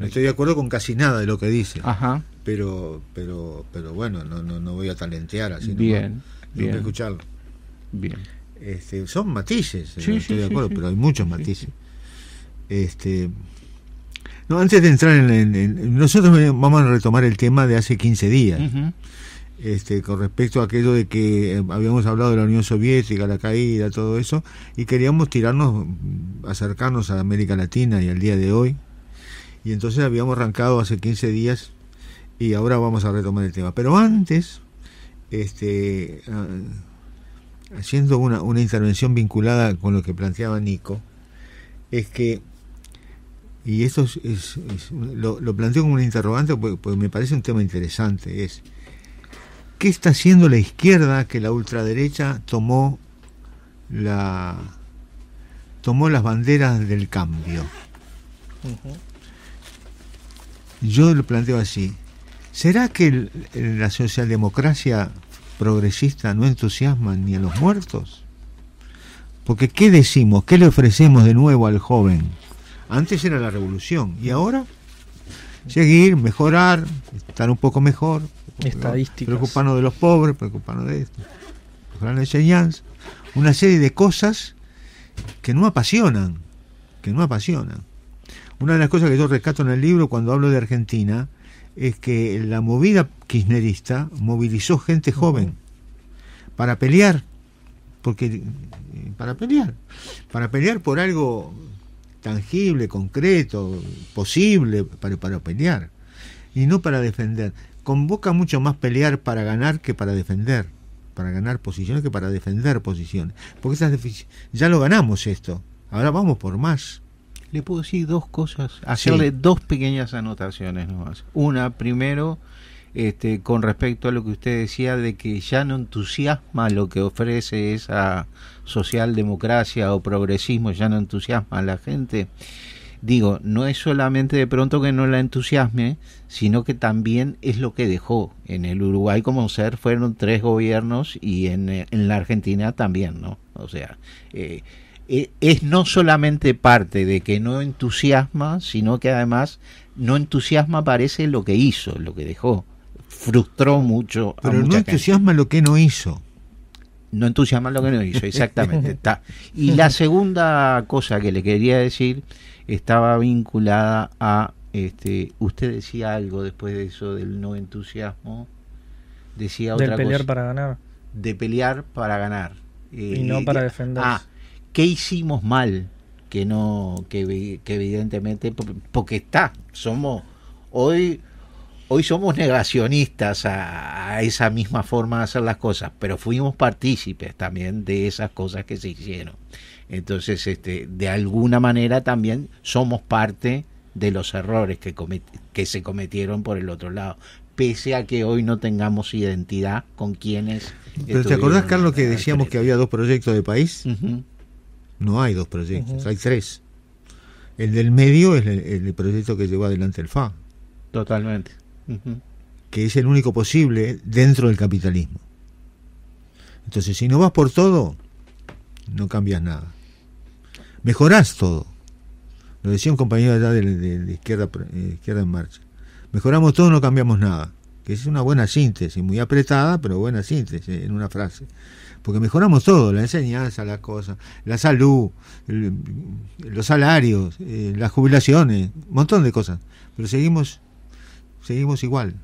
Estoy de acuerdo con casi nada de lo que dice. Ajá. Pero, pero, pero bueno, no, no, no voy a talentear así. Bien, bien. que escucharlo. Bien. Este, son matices, sí, estoy de acuerdo, pero hay muchos matices. Este, no, antes de entrar en, Nosotros vamos a retomar el tema de hace 15 días. Este, con respecto a aquello de que eh, habíamos hablado de la Unión Soviética, la caída, todo eso, y queríamos tirarnos, acercarnos a América Latina y al día de hoy. Y entonces habíamos arrancado hace 15 días y ahora vamos a retomar el tema. Pero antes, este, ah, haciendo una, una intervención vinculada con lo que planteaba Nico, es que y esto es, lo, planteo como un interrogante porque, me parece un tema interesante, es ¿qué está haciendo la izquierda que la ultraderecha tomó la tomó las banderas del cambio? Yo lo planteo así. ¿Será que la socialdemocracia progresista no entusiasma ni a los muertos? Porque ¿qué decimos? ¿Qué le ofrecemos de nuevo al joven? Antes era la revolución y ahora seguir, mejorar, estar un poco mejor, Estadísticas. preocuparnos de los pobres, preocuparnos de esto, mejorar la enseñanza, una serie de cosas que no apasionan, que no apasionan. Una de las cosas que yo rescato en el libro cuando hablo de Argentina es que la movida kirchnerista movilizó gente joven para pelear, porque para pelear, para pelear por algo tangible, concreto, posible, para, para pelear, y no para defender. Convoca mucho más pelear para ganar que para defender, para ganar posiciones que para defender posiciones, porque esas ya lo ganamos esto, ahora vamos por más. Le puedo decir dos cosas, hacerle dos pequeñas anotaciones nomás. Una, primero, este, con respecto a lo que usted decía de que ya no entusiasma lo que ofrece esa socialdemocracia o progresismo, ya no entusiasma a la gente. Digo, no es solamente de pronto que no la entusiasme, sino que también es lo que dejó. En el Uruguay como ser fueron tres gobiernos y en, en la Argentina también, ¿no? O sea, eh, eh, es no solamente parte de que no entusiasma, sino que además no entusiasma parece lo que hizo, lo que dejó. Frustró mucho. Pero no entusiasma lo que no hizo. No entusiasma lo que no hizo, [LAUGHS] exactamente. está. Y [LAUGHS] la segunda cosa que le quería decir estaba vinculada a, este, usted decía algo después de eso del no entusiasmo, decía otra de pelear para ganar. De pelear para ganar. y no para defender. Ah, ¿qué hicimos mal? Que no, que, evidentemente, porque está, somos, hoy, hoy somos negacionistas a, esa misma forma de hacer las cosas, pero fuimos partícipes también de esas cosas que se hicieron. Entonces, este, de alguna manera también somos parte de los errores que, que se cometieron por el otro lado, pese a que hoy no tengamos identidad con quienes... Pero ¿te acordás, Carlos, que decíamos que había dos proyectos de país? No hay dos proyectos, hay tres. El del medio es el, proyecto que llevó adelante el FA. Totalmente. Que es el único posible dentro del capitalismo. Entonces, si no vas por todo, no cambias nada. Mejorás todo. Lo decía un compañero allá de, izquierda, eh, izquierda en marcha. Mejoramos todo, no cambiamos nada. Que es una buena síntesis, muy apretada, pero buena síntesis en una frase porque mejoramos todo, la enseñanza, las cosas, la salud, los salarios, eh, las jubilaciones, un montón de cosas, pero seguimos, seguimos igual.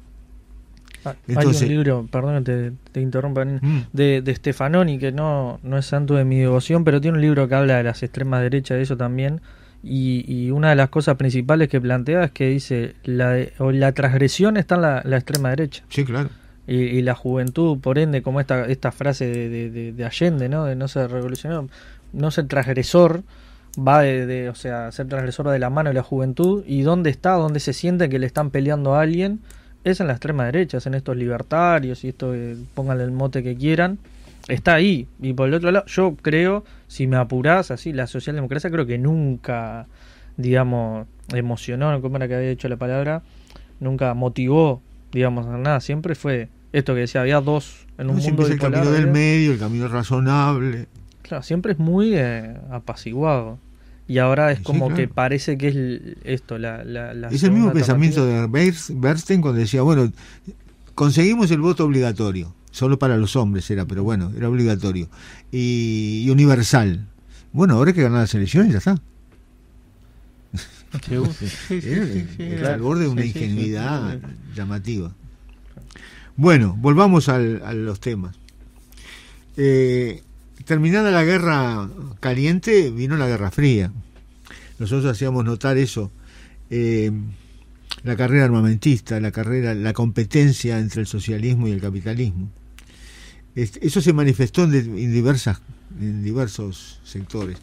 Ah, hay un libro, perdón te, te interrumpa, mm. de, de Stefanoni, que no, no es santo de mi devoción, pero tiene un libro que habla de las extremas derechas, de eso también, y, una de las cosas principales que plantea es que dice, la, la transgresión está en la extrema derecha. Sí, claro y, la juventud, por ende, como esta, esta frase de, de, Allende, ¿no? De no ser revolucionario, no ser transgresor, va de, o sea, ser transgresor va de la mano de la juventud, y dónde está, dónde se siente que le están peleando a alguien, es en la extrema derecha, es en estos libertarios y esto, eh, pónganle el mote que quieran, está ahí. Y por el otro lado, yo creo, si me apurás así, la socialdemocracia creo que nunca, digamos, emocionó, como era que había dicho la palabra, nunca motivó digamos, nada, siempre fue esto que decía, había dos en un mundo el camino del medio, el camino razonable. Siempre es muy eh, apaciguado. Y ahora es como que parece que es esto, la... la, es el mismo pensamiento de Bernstein cuando decía, bueno, conseguimos el voto obligatorio, solo para los hombres era, pero bueno, era obligatorio, y, universal. Bueno, ahora hay que ganar las elecciones y ya está. Era, al borde de una ingenuidad llamativa. Bueno, volvamos a los temas. Eh, terminada la guerra caliente, vino la guerra fría. Nosotros hacíamos notar eso. Eh, la carrera armamentista, la carrera, la competencia entre el socialismo y el capitalismo. eso se manifestó en, en diversos sectores.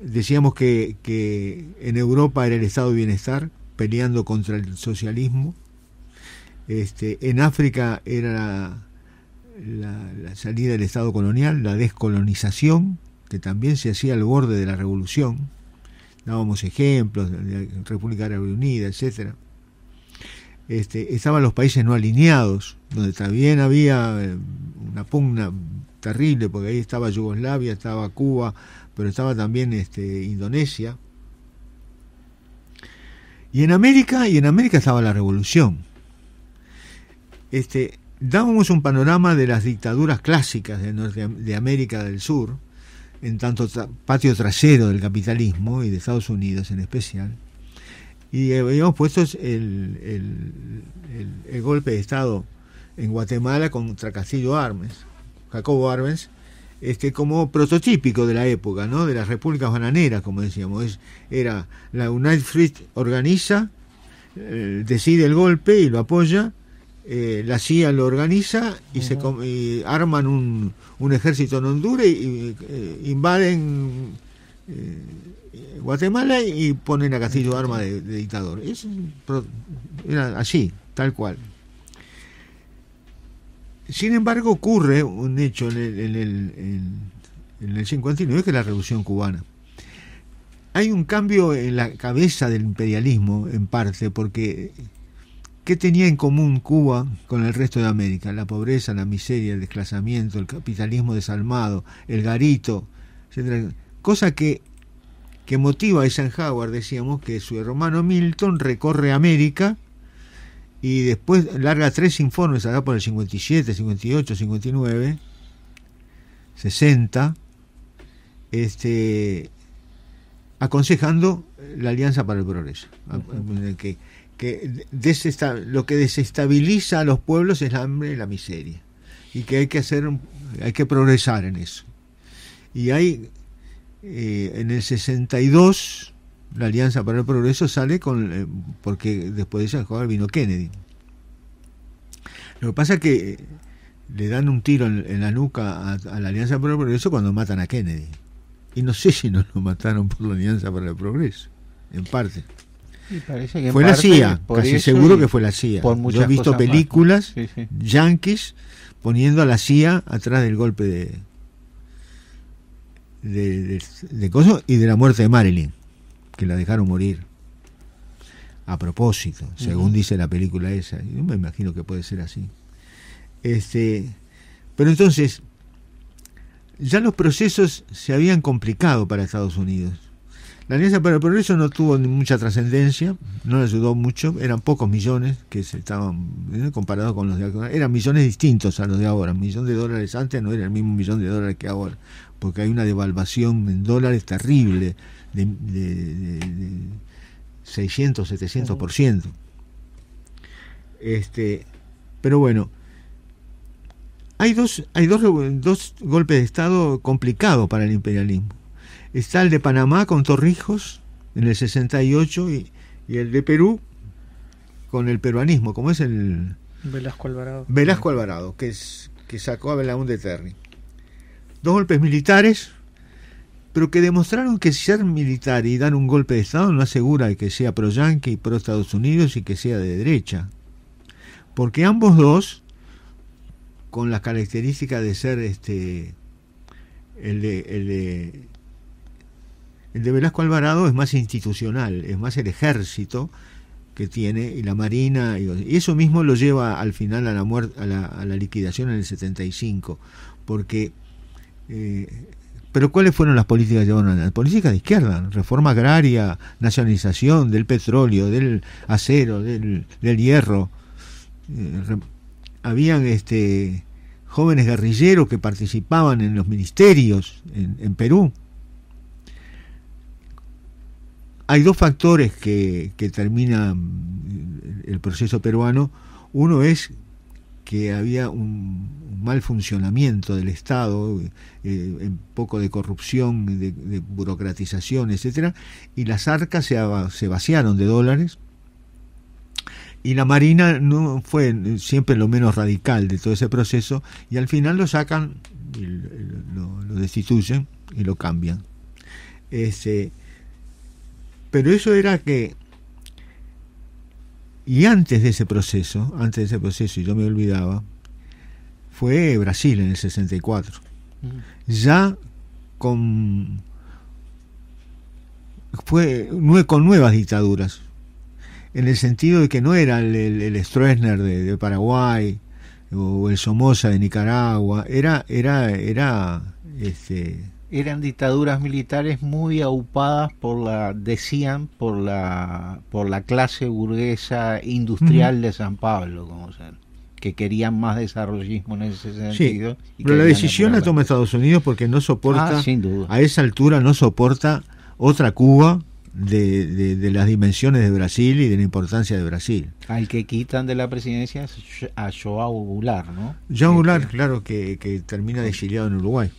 Decíamos que, que en Europa era el estado de bienestar peleando contra el socialismo. Este, en África era la, salida del Estado colonial, la descolonización, que también se hacía al borde de la revolución. Dábamos ejemplos de la República Árabe Unida, etcétera. Este, estaban los países no alineados, donde también había eh, una pugna terrible, porque ahí estaba Yugoslavia, estaba Cuba, pero estaba también este, Indonesia. Y en América, y en América estaba la revolución. Este, dábamos un panorama de las dictaduras clásicas de, de América del Sur, en tanto patio trasero del capitalismo y de Estados Unidos en especial. Y habíamos puesto el, el, golpe de Estado en Guatemala contra Castillo Armes, Jacobo Armes, este, como prototípico de la época, ¿no? de las repúblicas bananeras, como decíamos. Es, era la United Free organiza, eh, decide el golpe y lo apoya, eh, la CIA lo organiza y, se, arman un, un, ejército en Honduras y, eh, invaden Guatemala y ponen a Castillo arma de, dictador. Es, era así, tal cual. Sin embargo, ocurre un hecho en el, en el, en, el 59, que es la Revolución Cubana. Hay un cambio en la cabeza del imperialismo, en parte, porque ¿qué tenía en común Cuba con el resto de América? La pobreza, la miseria, el desclasamiento, el capitalismo desalmado, el garito, etc. Cosa que, que motiva a Eisenhower, decíamos, que su hermano Milton recorre América y después larga tres informes acá por el 57, 58, 59, 60, este, aconsejando la Alianza para el Progreso, que, que lo que desestabiliza a los pueblos es el hambre y la miseria, y que hay que hacer, hay que progresar en eso. Y hay, eh, en el 62, la Alianza para el Progreso sale con eh, porque después de Eisenhower vino Kennedy. Lo que pasa es que le dan un tiro en, la nuca a, la Alianza para el Progreso cuando matan a Kennedy. Y no sé si no lo mataron por la Alianza para el Progreso, en parte. Fue la CIA, casi seguro que fue la CIA. Yo he visto películas yankees poniendo a la CIA atrás del golpe de, de, de, de y de la muerte de Marilyn que la dejaron morir a propósito, según dice la película esa. Yo me imagino que puede ser así. Este, pero entonces, ya los procesos se habían complicado para Estados Unidos. La Alianza para el Progreso no tuvo mucha trascendencia, no le ayudó mucho, eran pocos millones que se estaban ¿eh? comparados con los de ahora. Eran millones distintos a los de ahora. Millón de dólares antes no era el mismo millón de dólares que ahora, porque hay una devaluación en dólares terrible de, de, de 600, 700%. Este, pero bueno, hay dos, hay dos, dos golpes de Estado complicados para el imperialismo. Está el de Panamá con Torrijos en el 68 y, y el de Perú con el peruanismo, como es el Velasco Alvarado. Velasco Alvarado, que es que sacó a Belaúnde Terry. Dos golpes militares pero que demostraron que ser militar y dar un golpe de Estado no asegura que sea pro-yanqui, pro-Estados Unidos y que sea de derecha. Porque ambos dos, con las características de ser este el de, el de, el de Velasco Alvarado es más institucional, es más el ejército que tiene y la marina y, eso mismo lo lleva al final a la muerte a la, a la liquidación en el 75 porque eh, pero ¿cuáles fueron las políticas que llevaron a Políticas de izquierda, reforma agraria, nacionalización del petróleo, del acero, del, hierro. Eh, habían este, jóvenes guerrilleros que participaban en los ministerios en, Perú. Hay dos factores que, que terminan el proceso peruano. Uno es que había un, mal funcionamiento del Estado, eh, un poco de corrupción, de, burocratización, etcétera, y las arcas se, vaciaron de dólares. Y la Marina no fue siempre lo menos radical de todo ese proceso, y al final lo sacan, y lo, lo destituyen y lo cambian. Este, pero eso era que y antes de ese proceso, antes de ese proceso, y yo me olvidaba, fue Brasil en el 64. Ya con fue con nuevas dictaduras, en el sentido de que no era el, el, Stroessner de, Paraguay o el Somoza de Nicaragua, era era era este eran dictaduras militares muy aupadas por la decían por la por la clase burguesa industrial de San Pablo como se que querían más desarrollismo en ese sentido. Sí, pero la decisión la toma Estados Unidos porque no soporta, ah, sin duda. a esa altura no soporta otra Cuba de, de, las dimensiones de Brasil y de la importancia de Brasil. Al que quitan de la presidencia es a Joao Goulart, ¿no? Joao Goulart, este, claro, que, que termina exiliado en Uruguay.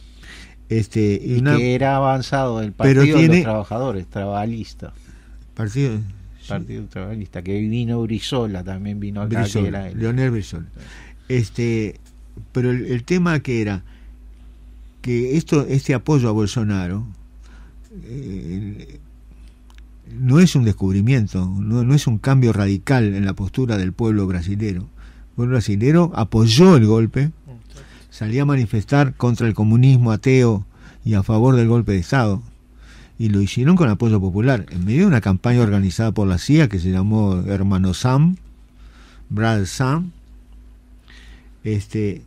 Este, y, que era avanzado del Partido de los Trabajadores, trabalista. Partido, Partido Trabalista, que vino Brizola, también vino acá. Brizola, Leonel Brizola. Este, pero el, tema que era que esto, este apoyo a Bolsonaro eh, no es un descubrimiento, no, no, es un cambio radical en la postura del pueblo brasilero. El pueblo brasilero apoyó el golpe, salía a manifestar contra el comunismo ateo y a favor del golpe de Estado. Y lo hicieron con apoyo popular, en medio de una campaña organizada por la CIA que se llamó Hermano Sam, Brad Sam, este,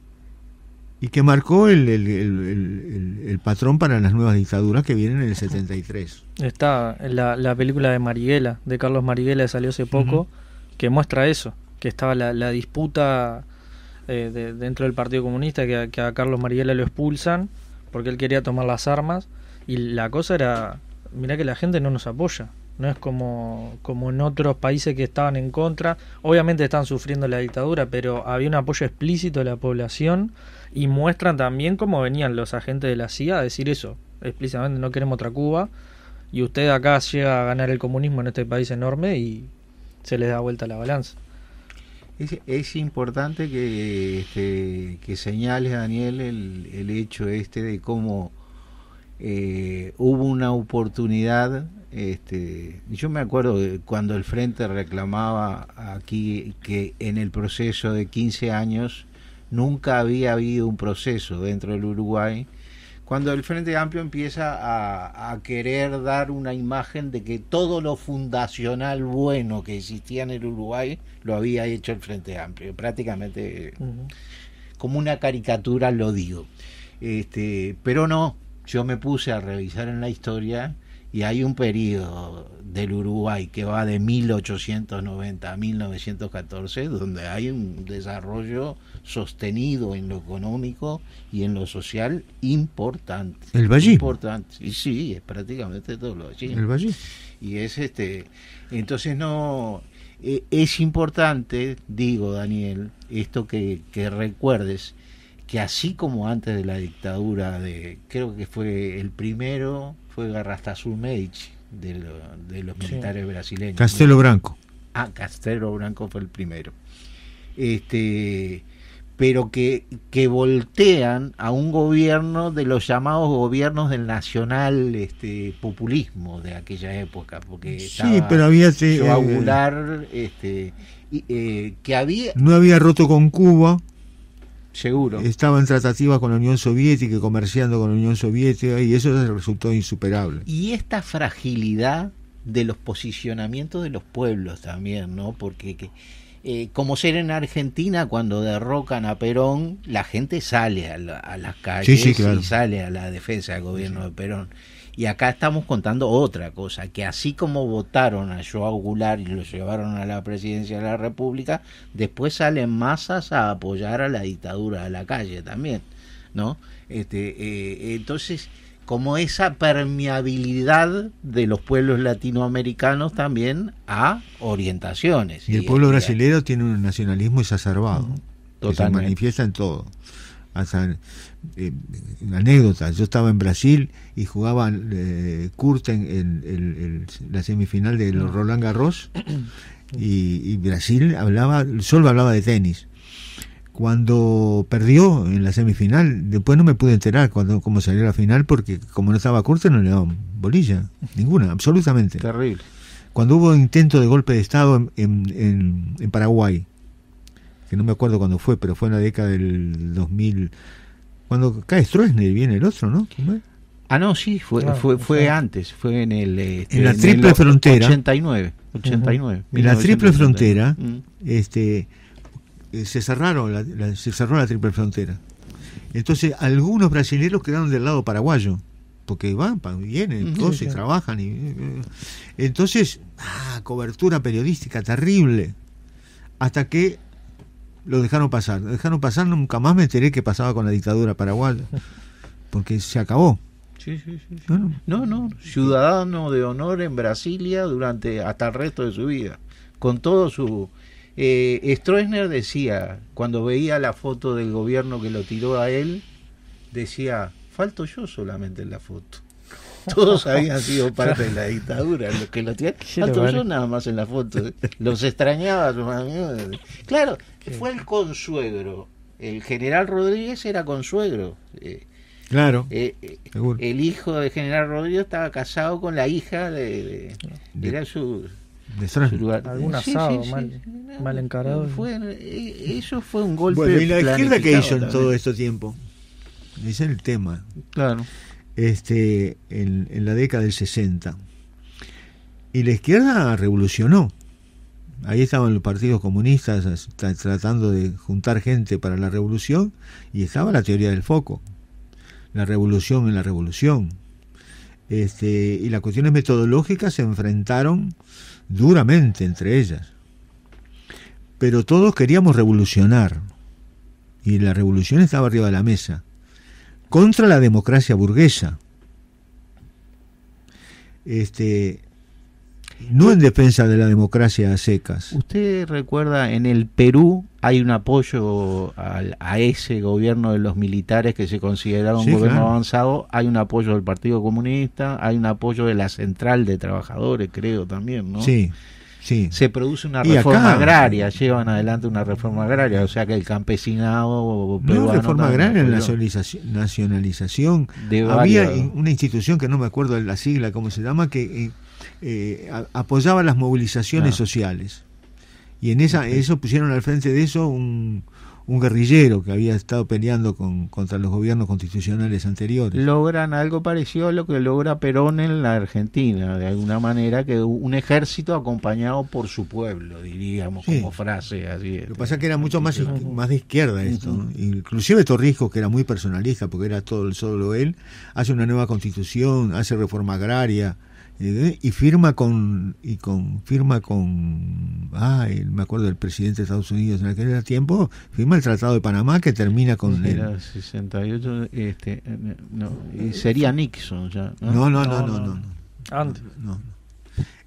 y que marcó el, el, el, el, patrón para las nuevas dictaduras que vienen en el 73. Está la, la película de Marighella, de Carlos Marighella, salió hace poco, que muestra eso, que estaba la, la disputa eh, de, dentro del Partido Comunista, que, que a Carlos Marighella lo expulsan porque él quería tomar las armas y la cosa era, mira que la gente no nos apoya. No es como, como en otros países que estaban en contra. Obviamente están sufriendo la dictadura, pero había un apoyo explícito de la población y muestran también cómo venían los agentes de la CIA a decir eso. Explícitamente no queremos otra Cuba. Y usted acá llega a ganar el comunismo en este país enorme y se les da vuelta la balanza. Es, importante que, este, que señale, Daniel, el, el hecho este de cómo eh, hubo una oportunidad, este, yo me acuerdo cuando el Frente reclamaba aquí que en el proceso de 15 años nunca había habido un proceso dentro del Uruguay, cuando el Frente Amplio empieza a, a, querer dar una imagen de que todo lo fundacional bueno que existía en el Uruguay lo había hecho el Frente Amplio, prácticamente como una caricatura lo digo. Este, pero no, yo me puse a revisar en la historia y hay un periodo del Uruguay que va de 1890 a 1914 donde hay un desarrollo sostenido en lo económico y en lo social importante. El Valle. Importante. Y sí, es prácticamente todo lo allí. El Valle. Y es este, entonces no eh, es importante, digo Daniel, esto que, que recuerdes que así como antes de la dictadura de, creo que fue el primero, fue Garrastazu Medici, de, de los militares brasileños. Castelo Branco. Ah, Castelo Branco fue el primero. Este, pero que, que voltean a un gobierno de los llamados gobiernos del nacional este, populismo de aquella época, porque sí, pero había eh, este, eh, que había no había roto con Cuba Seguro. Estaba en tratativa con la Unión Soviética, comerciando con la Unión Soviética, y eso resultó insuperable. Y esta fragilidad de los posicionamientos de los pueblos también, ¿no? Porque eh, como ser en Argentina, cuando derrocan a Perón, la gente sale a, las calles y sale a la defensa del gobierno de Perón. Y acá estamos contando otra cosa, que así como votaron a Joao Goulart y lo llevaron a la presidencia de la República, después salen masas a apoyar a la dictadura de la calle también, ¿no? Este, eh, entonces, como esa permeabilidad de los pueblos latinoamericanos también a orientaciones. Y el pueblo brasileño tiene un nacionalismo exacerbado, que se manifiesta en todo hasta, eh, anécdota, yo estaba en Brasil y jugaba eh, Kurten en, la semifinal de los Roland Garros [CLEARS THROAT] y, Brasil hablaba, solo hablaba de tenis. Cuando perdió en la semifinal, después no me pude enterar cuando cómo salió la final porque como no estaba Kurten no le daban bolilla, ninguna, absolutamente. Terrible. Cuando hubo intento de golpe de Estado en, en Paraguay, que no me acuerdo cuándo fue, pero fue en la década del 2000. Cuando cae Stroessner viene el otro, ¿no? Ah, no, sí, fue, fue, fue antes, fue en el... Este, en la triple frontera. 89, 89. En la triple frontera, este, eh, se cerraron, la, se cerró la triple frontera. Entonces, algunos brasileños quedaron del lado paraguayo porque van, vienen, todos sí, claro. trabajan. Y, eh, entonces, ah, cobertura periodística terrible. Hasta que lo dejaron pasar. Lo dejaron pasar, nunca más me enteré qué pasaba con la dictadura paraguaya. Porque se acabó. Sí, sí, sí, sí. No, no. No, no, ciudadano de honor en Brasilia durante hasta el resto de su vida, con todo su... Eh, Stroessner decía, cuando veía la foto del gobierno que lo tiró a él, decía, falto yo solamente en la foto. [LAUGHS] Todos habían sido parte de la [LAUGHS] dictadura, los que lo tiraron, falto yo nada más en la foto. Los extrañaba a sus amigos. Claro, fue el consuegro. El general Rodríguez era consuegro. Eh, Claro. eh, eh, el hijo de General Rodríguez estaba casado con la hija de, de- De- era su, de su lugar Algún asado mal- mal encarado. fue eh, eso fue un golpe Bueno, ¿y la izquierda qué planificado hizo en todo este tiempo? Ese es el tema. claro este, en, en la década del 60. Y la izquierda revolucionó. Ahí estaban los partidos comunistas as- tra- tratando de juntar gente para la revolución y estaba la teoría del foco, la revolución en la revolución. Este, y las cuestiones metodológicas se enfrentaron duramente entre ellas. Pero todos queríamos revolucionar y la revolución estaba arriba de la mesa contra la democracia burguesa. Este, no en defensa de la democracia a secas. usted recuerda en el Perú hay un apoyo al- a, ese gobierno de los militares que se consideraba un Sí, gobierno claro. avanzado hay un apoyo del Partido Comunista hay un apoyo de la Central de Trabajadores creo también no Sí, sí. se produce una reforma acá- agraria, llevan adelante una reforma agraria, o sea que el campesinado No peruano reforma también agraria, nacionalización. nacionalización. De Había varios- una institución que no me acuerdo de la sigla, cómo se llama, que eh, a- apoyaba las movilizaciones sociales. Y en esa eso pusieron al frente de eso un, un guerrillero que había estado peleando con, contra los gobiernos constitucionales anteriores. logran algo parecido a lo que logra Perón en la Argentina, de alguna manera, que un ejército acompañado por su pueblo, diríamos, Sí. como frase así. Lo que pasa es que era mucho más, más de izquierda esto. ¿no? Inclusive Torrijos, que era muy personalista, porque era todo solo él, hace una nueva constitución, hace reforma agraria y firma con y con firma con ay, me acuerdo del presidente de Estados Unidos en aquel tiempo, firma el Tratado de Panamá que termina con el, Era 68, este, eh, no, y sería Nixon ya. ¿no? no, no, no, No, no, no. no, no. Antes. No.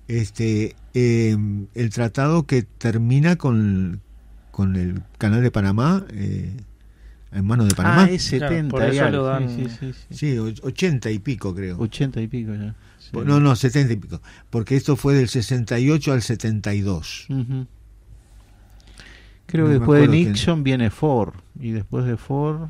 Este, eh, el tratado que termina con, con el canal de Panamá, eh, en manos de Panamá. Ah, es 70 por eso lo dan- Sí, sí, sí, sí. Sí, och- 80 y pico creo. 80 y pico ya. Sí. No, no, 70 y pico. Porque esto fue del 68 al 72. Ujú. Creo No que después de. Nixon viene Ford. Y después de Ford.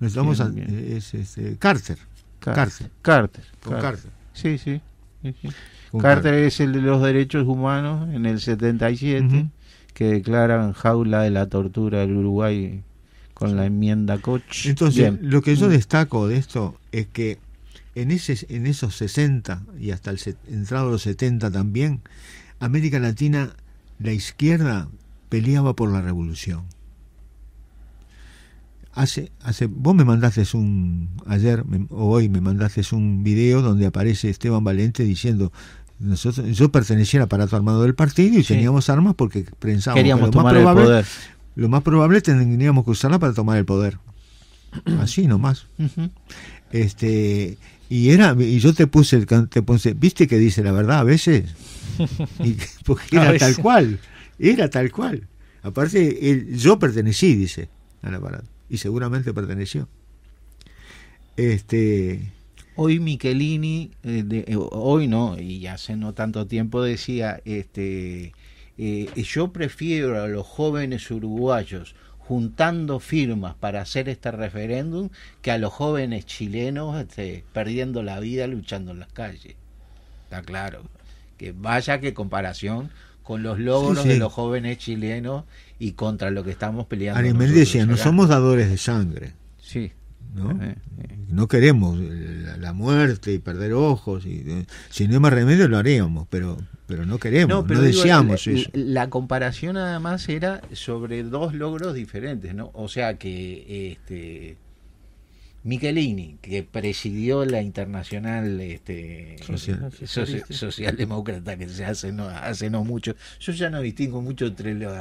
Nos vamos a, es, este, Carter. Car- Carter. Carter. Con Carter. Sí, sí. sí, sí. Con Carter es el de los derechos humanos en el 77, Ujú. que declaran jaula de la tortura del Uruguay con la enmienda Koch. Entonces, Bien. lo que yo Mm. destaco de esto es que en, ese, en esos 60 y hasta el entrado los 70 también, América Latina, la izquierda peleaba por la revolución. Hace, hace, vos me mandaste un, ayer me- o hoy me mandaste un video donde aparece Esteban Valente diciendo, nosotros, yo pertenecía al aparato armado del partido y Sí. teníamos armas porque pensábamos Queríamos que lo más tomar el probable poder. lo más probable tendríamos que usarla para tomar el poder. [CLEARS THROAT] Así nomás. Este y era y yo te puse te puse, ¿viste que dice la verdad a veces? Y- [LAUGHS] porque era veces. tal cual, era tal cual. Aparte él- yo pertenecí, dice, al aparato y seguramente perteneció. Este Hoy Michelini, eh, de- eh, hoy no, y hace no tanto tiempo decía, este, eh, yo prefiero a los jóvenes uruguayos juntando firmas para hacer este referéndum que a los jóvenes chilenos este, perdiendo la vida luchando en las calles. Está claro. Que vaya que comparación con los logros Sí, sí. de los jóvenes chilenos y contra lo que estamos peleando. Decía, no acá". somos dadores de sangre, Sí. ¿No? No queremos la, muerte y perder ojos. Y, eh, si no hay más remedio lo haríamos, pero pero no queremos, no, pero digo, deseamos la, eso. La comparación además era sobre dos logros diferentes, ¿no? O sea que este Michelini, que presidió la internacional este, Social. soci- socialdemócrata que se hace no, hace no mucho. Yo ya no distingo mucho entre lo-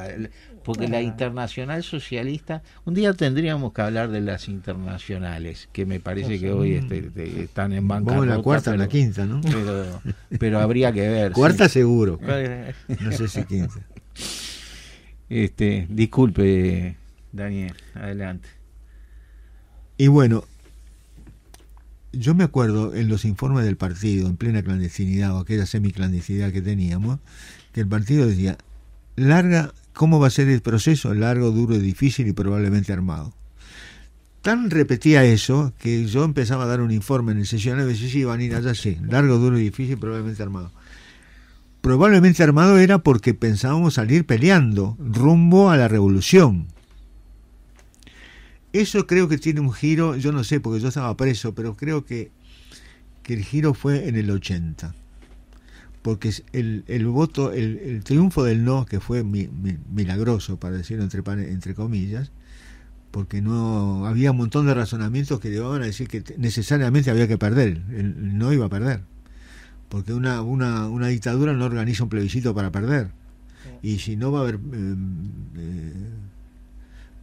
porque la internacional socialista, un día tendríamos que hablar de las internacionales, que me parece que hoy este, este, están en banca. Vamos en la cuarta, en la quinta, ¿no? Pero, pero habría que ver. Cuarta sí. seguro. No sé si quinta. Este, disculpe, Daniel, adelante. Y bueno, yo me acuerdo en los informes del partido, en plena clandestinidad o aquella semiclandestinidad que teníamos, que el partido decía, larga, ¿cómo va a ser el proceso? Largo, duro, difícil y probablemente armado. Tan repetía eso que yo empezaba a dar un informe en el y decía, sí, van a ir allá, sí, largo, duro y difícil, probablemente armado. Probablemente armado era porque pensábamos salir peleando rumbo a la revolución. Eso creo que tiene un giro, yo no sé, porque yo estaba preso, pero creo que, que el giro fue en el 80. Porque el, el voto, el, el triunfo del no, que fue mi- mi- milagroso, para decirlo entre, entre comillas, porque no había un montón de razonamientos que llevaban a decir que te- necesariamente había que perder, el, el no iba a perder. Porque una, una, una dictadura no organiza un plebiscito para perder. Y si no va a haber eh, eh,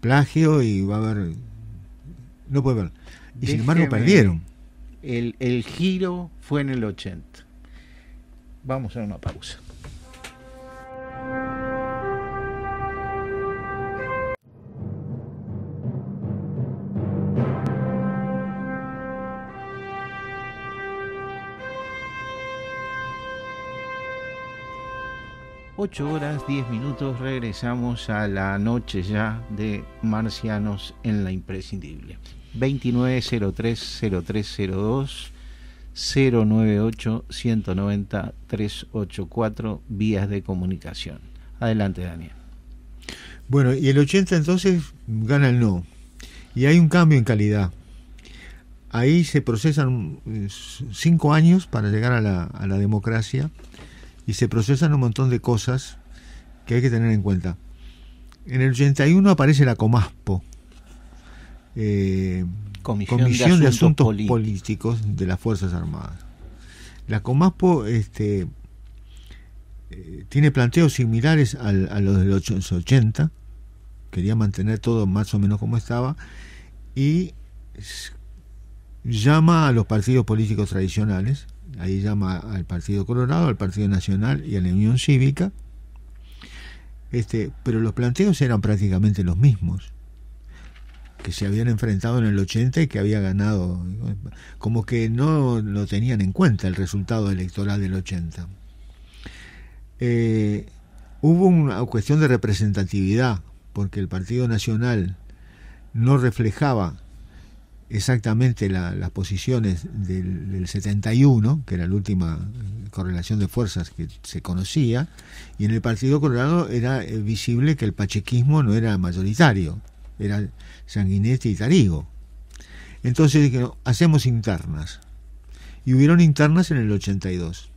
plagio y va a haber... No puede haber. Y sin embargo perdieron. El, el giro fue en el 80. Vamos a una pausa. Ocho horas, diez minutos, regresamos a la noche ya de Marcianos en la Imprescindible. 29030302 098 190 384 vías de comunicación. Adelante, Daniel. Bueno, y el 80 entonces gana el no. Y hay un cambio en calidad. Ahí se procesan eh, cinco años para llegar a la, a la democracia y se procesan un montón de cosas que hay que tener en cuenta. En el 81 aparece la Comaspo, eh, Comisión, Comisión de Asuntos Políticos. Políticos de las Fuerzas Armadas. La Comaspo este, eh, tiene planteos similares al- a los del ocho- 80, quería mantener todo más o menos como estaba, y llama a los partidos políticos tradicionales, ahí llama al Partido Colorado, al Partido Nacional y a la Unión Cívica, este, pero los planteos eran prácticamente los mismos que se habían enfrentado en el 80 y que había ganado, como que no lo tenían en cuenta el resultado electoral del 80. Eh, hubo una cuestión de representatividad, porque el Partido Nacional no reflejaba exactamente la- las posiciones del, del 71, que era la última eh, correlación de fuerzas que se conocía, y en el Partido Colorado era eh, visible que el pachequismo no era mayoritario, era Sanguinetti y Tarigo. Entonces dijeron, hacemos internas. Y hubieron internas en el 82,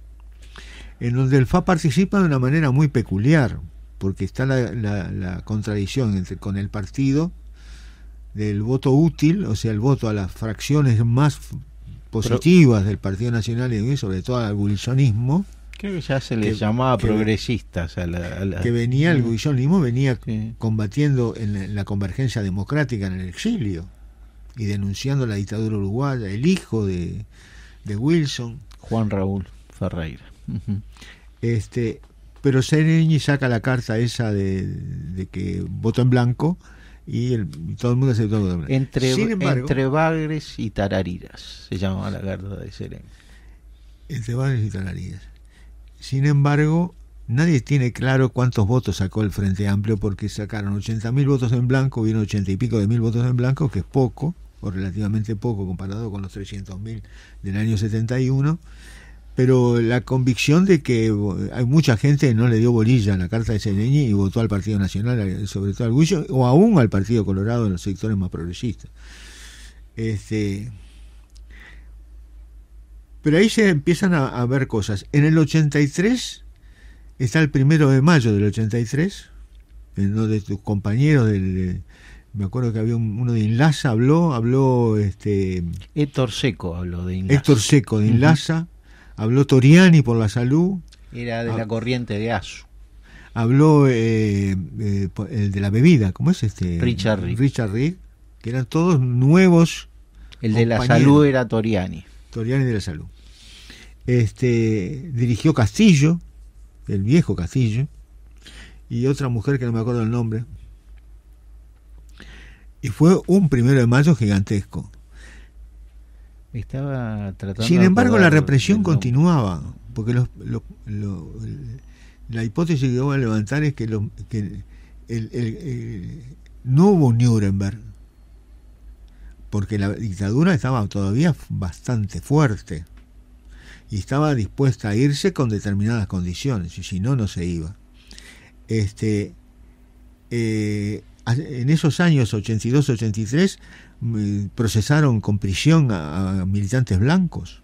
en donde el FA participa de una manera muy peculiar, porque está la- la contradicción entre, con el partido del voto útil, o sea, el voto a las fracciones más positivas del Partido Nacional y sobre todo al wilsonismo, Creo que ya se les Que- llamaba que- progresistas a la... a la- que venía, el wilsonismo venía Sí. combatiendo en la, en la convergencia democrática en el exilio y denunciando la dictadura uruguaya, el hijo de, de Wilson, Juan Raúl Ferreira. Este pero Sereñi saca la carta esa de, de que voto en blanco y, el- y todo el mundo aceptó blanco. Entre, embargo, entre Bagres y Tarariras se llamaba la carta de Serén. entre varios y Tarariras. Sin embargo, nadie tiene claro cuántos votos sacó el Frente Amplio porque sacaron 80.000 votos en blanco, hubieron 80 y pico de mil votos en blanco, que es poco, o relativamente poco comparado con los 300.000 del año 71. Pero la convicción de que hay mucha gente que no le dio bolilla a la carta de Sereñi y votó al Partido Nacional, eh, sobre todo al Wilson, o aún al Partido Colorado en los sectores más progresistas. Este, pero ahí se empiezan a, a ver cosas. En el 83 está el primero de mayo del 83, en donde tus compañeros del, me acuerdo que había uno de Inlasa, habló, habló este Héctor Seco habló de Inlasa. Héctor Seco de Inlasa, habló Toriani por la salud. Era de la Ah. corriente de ASU. Habló eh, eh, el de la bebida, ¿cómo es este? Richard Rick. Richard Rick, que eran todos nuevos El de la salud era Toriani. Toriani de la salud. Este dirigió Castillo, el viejo Castillo, y otra mujer que no me acuerdo el nombre. Y fue un primero de mayo gigantesco. Estaba tratando Sin embargo, la represión continuaba, porque los- la hipótesis que voy a levantar es que, lo- que el- el- el- no hubo Nuremberg, porque la dictadura estaba todavía bastante fuerte y estaba dispuesta a irse con determinadas condiciones, y si no, no se iba. Este, eh, en esos años 82-83 mm, procesaron con prisión a, a militantes blancos.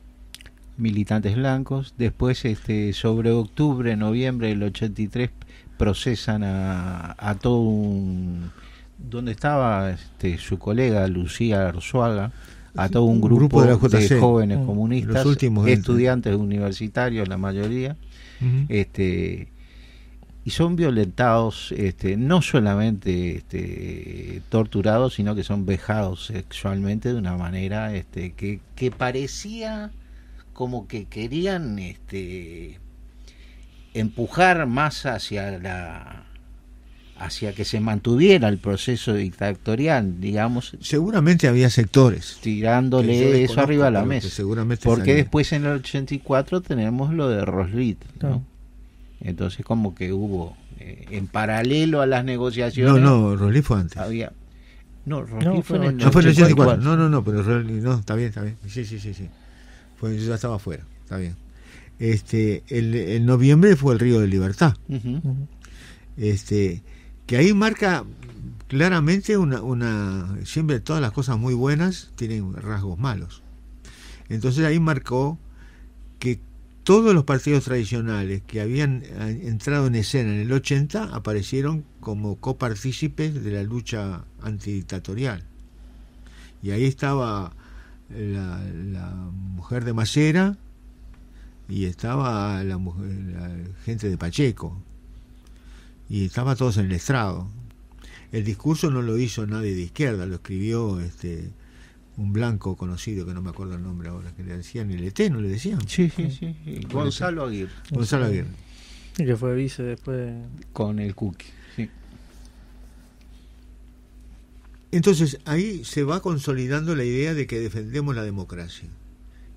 militantes blancos. Después, este, sobre octubre, noviembre del 83, procesan a, a todo un. donde estaba este, su colega Lucía Arzuaga, a todo un Un grupo, de la de, JC. jóvenes Mm. comunistas, Los últimos, eh. estudiantes universitarios, la mayoría. este y son violentados este no solamente este torturados sino que son vejados sexualmente de una manera este que, que parecía como que querían este empujar más hacia la hacia que se mantuviera el proceso dictatorial digamos Seguramente había sectores. tirándole eso arriba a la mesa Seguramente porque salía. después en el 84 tenemos lo de Roslit, ¿no? Entonces como que hubo, eh, en paralelo a las negociaciones, No, no, Rolí fue antes. había... No, Roslit No, fue en el No fue en el 84. 84. No, no, no, pero Rolí, no, está bien, está bien. Sí, sí, sí, sí. Fue, yo ya estaba afuera, está bien. Este, el, el noviembre fue el Río de Libertad. Este que ahí marca claramente una, una siempre todas las cosas muy buenas tienen rasgos malos entonces ahí marcó que todos los partidos tradicionales que habían eh, entrado en escena en el 80 aparecieron como copartícipes de la lucha antidictatorial y ahí estaba la, mujer de Macera y estaba la, la gente de Pacheco y estaba todos en el estrado. El discurso no lo hizo nadie de izquierda, lo escribió este un blanco conocido que no me acuerdo el nombre ahora, que le decían el ET, ¿no le decían? Sí, sí, sí, sí. Gonzalo Aguirre, Gonzalo Aguirre. Y que fue vice después de... con el cookie. Sí. Entonces ahí se va consolidando la idea de que defendemos la democracia,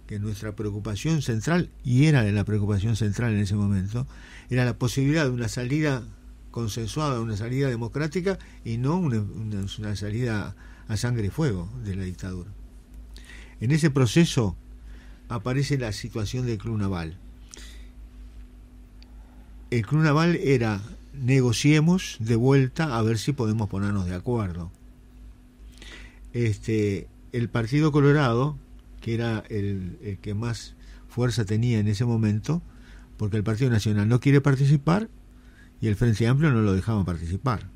que nuestra preocupación central, y era la preocupación central en ese momento, era la posibilidad de una salida consensuada, una salida democrática y no una, una- una salida a sangre y fuego de la dictadura. En ese proceso aparece la situación del Club Naval. El Club Naval era negociemos de vuelta a ver si podemos ponernos de acuerdo este, el Partido Colorado, que era el, el que más fuerza tenía en ese momento, porque el Partido Nacional no quiere participar y el Frente Amplio no lo dejaba participar.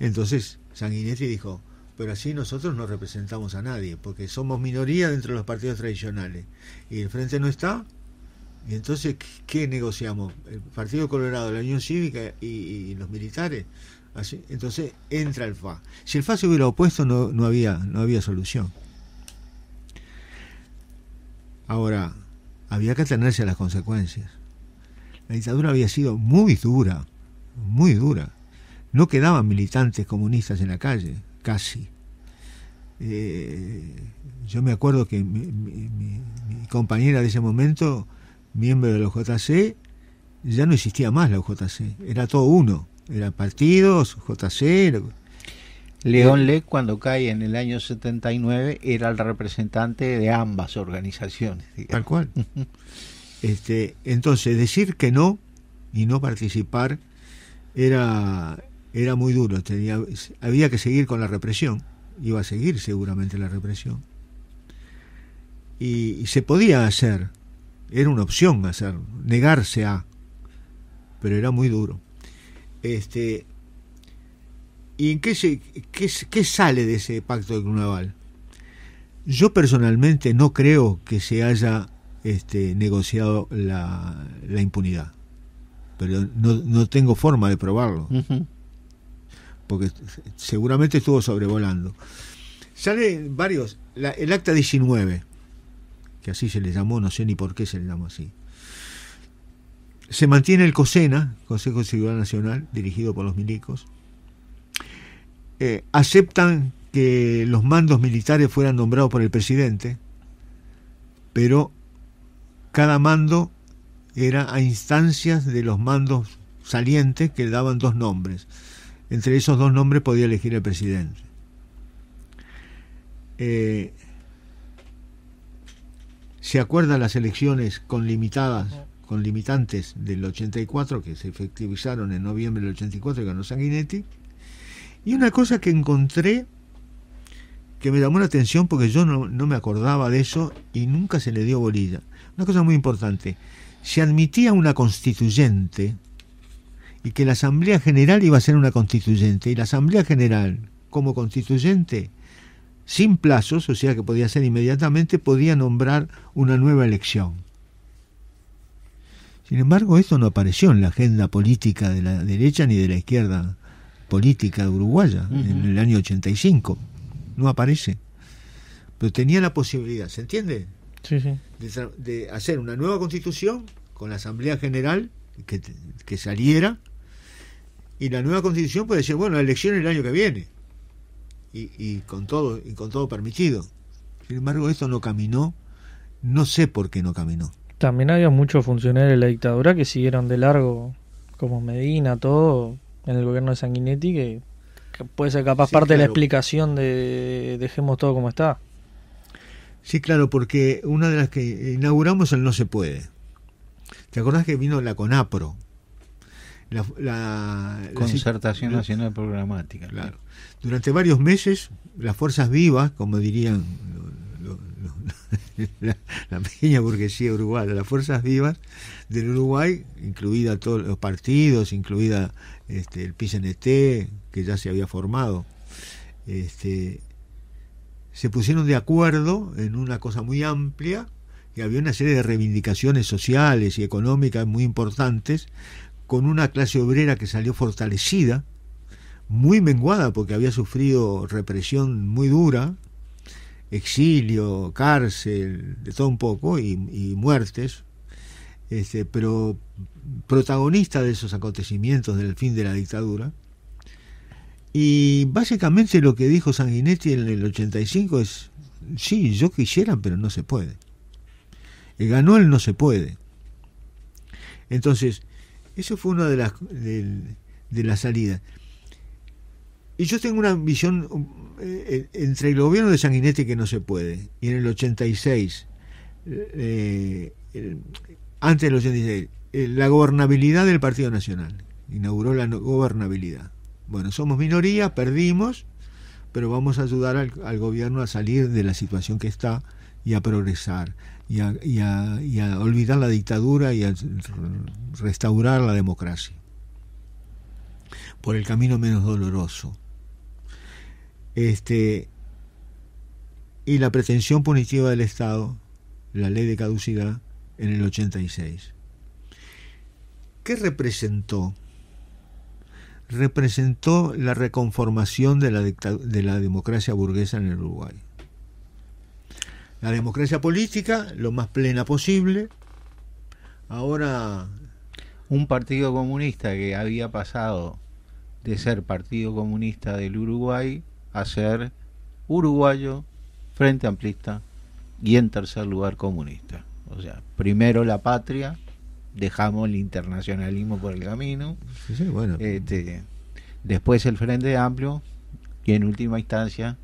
Entonces Sanguinetti dijo, pero así nosotros no representamos a nadie, porque somos minoría dentro de los partidos tradicionales y el Frente no está. Y entonces, ¿qué- ¿qué negociamos? El Partido Colorado, la Unión Cívica y, y los militares. Así, entonces entra el FA. Si el FA se hubiera opuesto no, no, había, no había solución. Ahora, había que atenerse a las consecuencias. La dictadura había sido muy dura, muy dura. No quedaban militantes comunistas en la calle, casi. Eh, yo me acuerdo que mi, mi- mi- mi compañera de ese momento, miembro de la JC, ya no existía más la UJC, era todo uno, eran partidos, JC, León Le, cuando cae en el año 79, era el representante de ambas organizaciones. digamos. tal cual. [LAUGHS] Este, entonces, decir que no y no participar era, era muy duro, tenía, había que seguir con la represión, iba a seguir seguramente la represión. Y, se podía hacer, era una opción hacer, negarse a, pero era muy duro. Este, ¿Y en qué, se, qué, qué sale de ese pacto de Cunaval? Yo personalmente no creo que se haya este, negociado la, la impunidad, pero no, no, tengo forma de probarlo, uh. Porque seguramente estuvo sobrevolando. Sale varios, la, el acta 19, que así se le llamó, no sé ni por qué se le llamó así. Se mantiene el COSENA, Consejo de Seguridad Nacional, dirigido por los milicos. Eh, aceptan que los mandos militares fueran nombrados por el presidente, pero cada mando era a instancias de los mandos salientes que daban dos nombres. Entre esos dos nombres podía elegir el presidente. Eh, se acuerdan las elecciones con limitadas, con limitantes del 84 que se efectivizaron en noviembre del 84 y ganó Sanguinetti. Y una cosa que encontré que me llamó la atención porque yo no, no, me acordaba de eso y nunca se le dio bolilla. Una cosa muy importante, se admitía una constituyente y que la Asamblea General iba a ser una constituyente y la Asamblea General como constituyente sin plazos, o sea que podía ser inmediatamente, podía nombrar una nueva elección. Sin embargo, esto no apareció en la agenda política de la derecha ni de la izquierda política uruguaya uh -huh. en el año 85 no aparece. Pero tenía la posibilidad, ¿se entiende? Sí, sí. De, de, hacer una nueva constitución con la Asamblea General que, que, saliera y la nueva constitución puede decir, bueno, la elección el año que viene y, y, con todo y con todo permitido. Sin embargo, esto no caminó, no sé por qué no caminó. También había muchos funcionarios de la dictadura que siguieron de largo, como Medina, todo, en el gobierno de Sanguinetti, que que puede ser capaz sí, parte claro. de la explicación de dejemos todo como está. Sí, claro, porque una de las que inauguramos el no se puede. ¿Te acordás que vino la CONAPRO? La, la Concertación la, Nacional Programática. Claro. Durante varios meses, las fuerzas vivas, como dirían lo, lo, [LAUGHS] la, la, pequeña burguesía uruguaya, las fuerzas vivas del Uruguay, incluida todos los partidos, incluida este, el PCNT, que ya se había formado, este, se pusieron de acuerdo en una cosa muy amplia, y había una serie de reivindicaciones sociales y económicas muy importantes, con una clase obrera que salió fortalecida, muy menguada porque había sufrido represión muy dura, exilio, cárcel, de todo un poco, y, muertes, este, pero protagonista de esos acontecimientos del fin de la dictadura. Y básicamente lo que dijo Sanguinetti en el 85 es, sí, yo quisiera, pero no se puede. El ganó el no se puede. Entonces, eso fue una de las de, de las salidas. Y yo tengo una visión eh, entre el gobierno de Sanguinetti que no se puede, y en el 86, eh, el, antes del 86, eh, la gobernabilidad del Partido Nacional. Inauguró la gobernabilidad. Bueno, somos minoría, perdimos, pero vamos a ayudar al, gobierno a salir de la situación que está y a progresar y a, y a, y a olvidar la dictadura y a restaurar la democracia por el camino menos doloroso. Este, y la pretensión punitiva del Estado, la ley de caducidad, en el 86. ¿Qué representó? Representó la reconformación de la, de la democracia burguesa en el Uruguay. La democracia política, lo más plena posible. Ahora... Un partido comunista que había pasado de ser Partido Comunista del Uruguay a ser uruguayo, Frente Amplista y en tercer lugar comunista. O sea, primero la patria, dejamos el internacionalismo por el camino. Sí, sí, bueno. este, después el Frente Amplio y en última instancia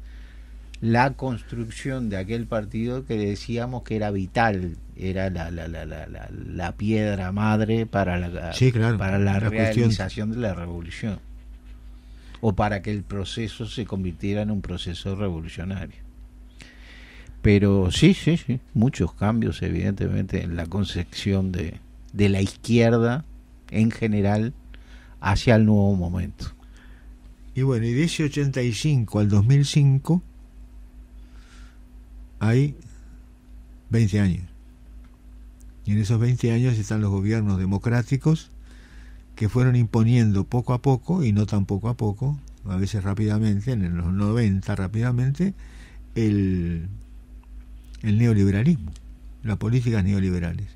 la construcción de aquel partido que decíamos que era vital, era la, la, la, la, la piedra madre para la, sí, claro, para la, la realización de la revolución o para que el proceso se convirtiera en un proceso revolucionario. Pero sí, sí, sí, muchos cambios evidentemente en la concepción de, de la izquierda en general hacia el nuevo momento. Y bueno, y de ese 85 al 2005 hay 20 años. Y en esos 20 años están los gobiernos democráticos que fueron imponiendo poco a poco, y no tan poco a poco, a veces rápidamente, en los 90 rápidamente, el, el neoliberalismo, las políticas neoliberales.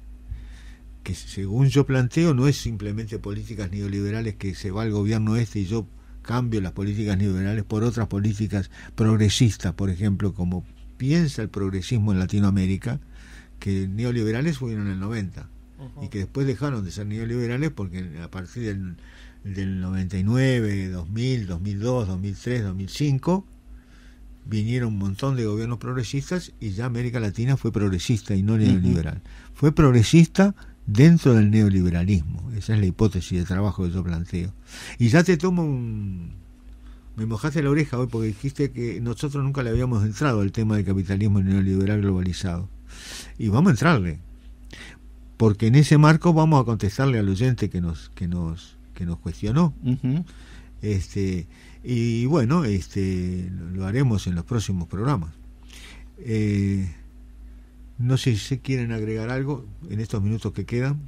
Que según yo planteo no es simplemente políticas neoliberales que se va al gobierno este y yo cambio las políticas neoliberales por otras políticas progresistas, por ejemplo, como piensa el progresismo en Latinoamérica, que neoliberales fueron en el 90 y que después dejaron de ser neoliberales porque a partir del, del 99, 2000, 2002, 2003, 2005 vinieron un montón de gobiernos progresistas y ya América Latina fue progresista y no neoliberal. Fue progresista dentro del neoliberalismo. Esa es la hipótesis de trabajo que yo planteo. Y ya te tomo un... Me mojaste la oreja hoy porque dijiste que nosotros nunca le habíamos entrado al tema del capitalismo neoliberal globalizado. Y vamos a entrarle. Porque en ese marco vamos a contestarle al oyente que nos, que nos, que nos cuestionó. Este, y bueno, este, lo haremos en los próximos programas. Eh, no sé si se quieren agregar algo en estos minutos que quedan.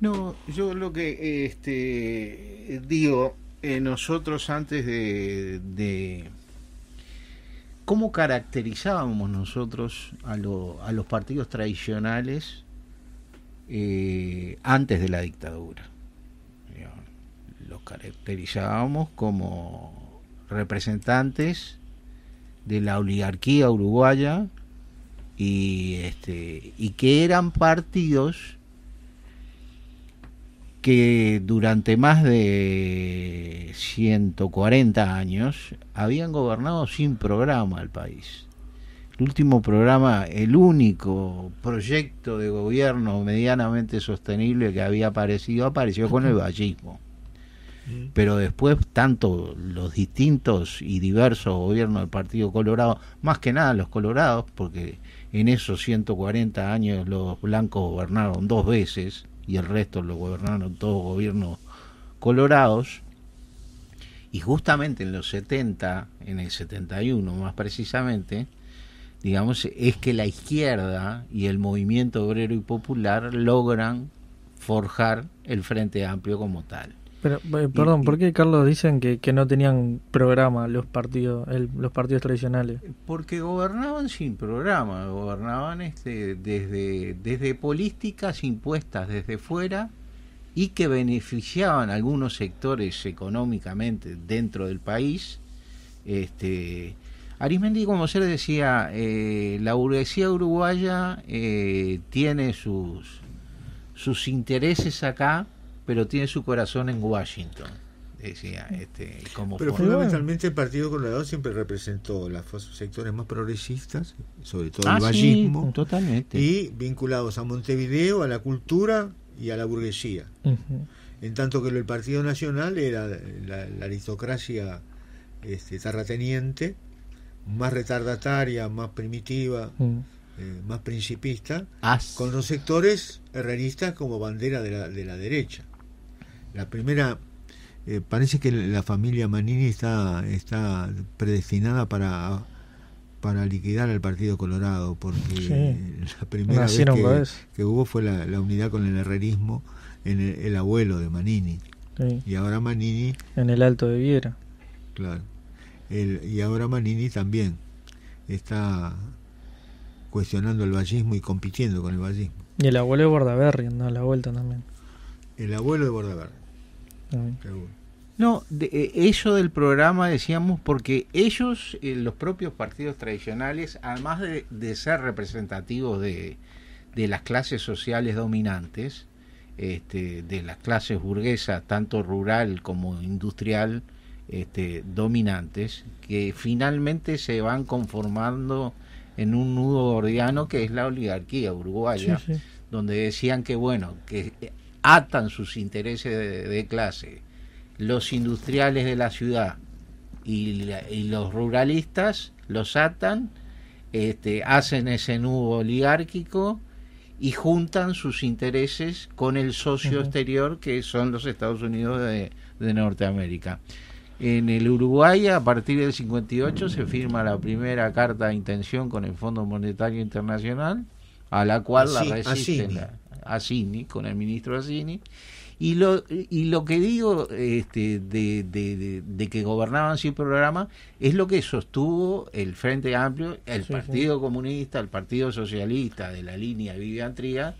No, yo lo que este, digo, eh, nosotros antes de, ¿Cómo caracterizábamos nosotros a los partidos tradicionales eh, antes de la dictadura? Los caracterizábamos como representantes de la oligarquía uruguaya y este y que eran partidos que durante más de 140 años habían gobernado sin programa el país. El último programa, el único proyecto de gobierno medianamente sostenible que había aparecido, apareció con el vallismo. [LAUGHS] Pero después, tanto los distintos y diversos gobiernos del Partido Colorado, más que nada los colorados, porque en esos 140 años los blancos gobernaron dos veces y el resto lo gobernaron todos gobiernos colorados. Y justamente en los 70, en el 71 más precisamente, digamos, es que la izquierda y el movimiento obrero y popular logran forjar el Frente Amplio como tal. Pero, eh, perdón, ¿por qué Carlos dicen que, que no tenían programa los partidos los partidos tradicionales? Porque gobernaban sin programa, gobernaban este, desde, desde políticas impuestas desde fuera y que beneficiaban a algunos sectores económicamente dentro del país. Este, Arismendi, como se decía, eh, la burguesía uruguaya eh, tiene sus, sus intereses acá pero tiene su corazón en Washington. Decía, este, como pero fundamentalmente el Partido Colorado siempre representó los sectores más progresistas, sobre todo el ah, vallismo, totalmente. y vinculados a Montevideo, a la cultura y a la burguesía. En tanto que el Partido Nacional era la, aristocracia este, terrateniente, más retardataria, más primitiva. Mm. Eh, más principista, con los sectores herreristas como bandera de la, de la derecha. La primera, eh, parece que la familia Manini está, está predestinada para, para liquidar al Partido Colorado, porque la primera vez que, hubo fue la, unidad con el herrerismo en el, abuelo de Manini. Y ahora Manini... En el Alto de Viera. Claro. y ahora Manini también está cuestionando el vallismo y compitiendo con el vallismo. Y el abuelo de Bordaberry, ¿no? la vuelta también. El abuelo de Bordaberry. No, de, eh, eso del programa decíamos porque ellos, eh, los propios partidos tradicionales, además de, ser representativos de, de, las clases sociales dominantes, este, de las clases burguesas, tanto rural como industrial, este, dominantes, que finalmente se van conformando en un nudo gordiano que es la oligarquía uruguaya, donde decían que, bueno, que atan sus intereses de, clase, los industriales de la ciudad y, los ruralistas los atan, este, hacen ese nudo oligárquico y juntan sus intereses con el socio exterior que son los Estados Unidos de, Norteamérica. En el Uruguay, a partir del 58, se firma la primera carta de intención con el Fondo Monetario Internacional, a la cual la resisten Assini, con el ministro Assini. Y lo, y lo que digo este, de, de, que gobernaban sin programa es lo que sostuvo el Frente Amplio, el Partido Comunista, el Partido Socialista de la línea Vivian Tría,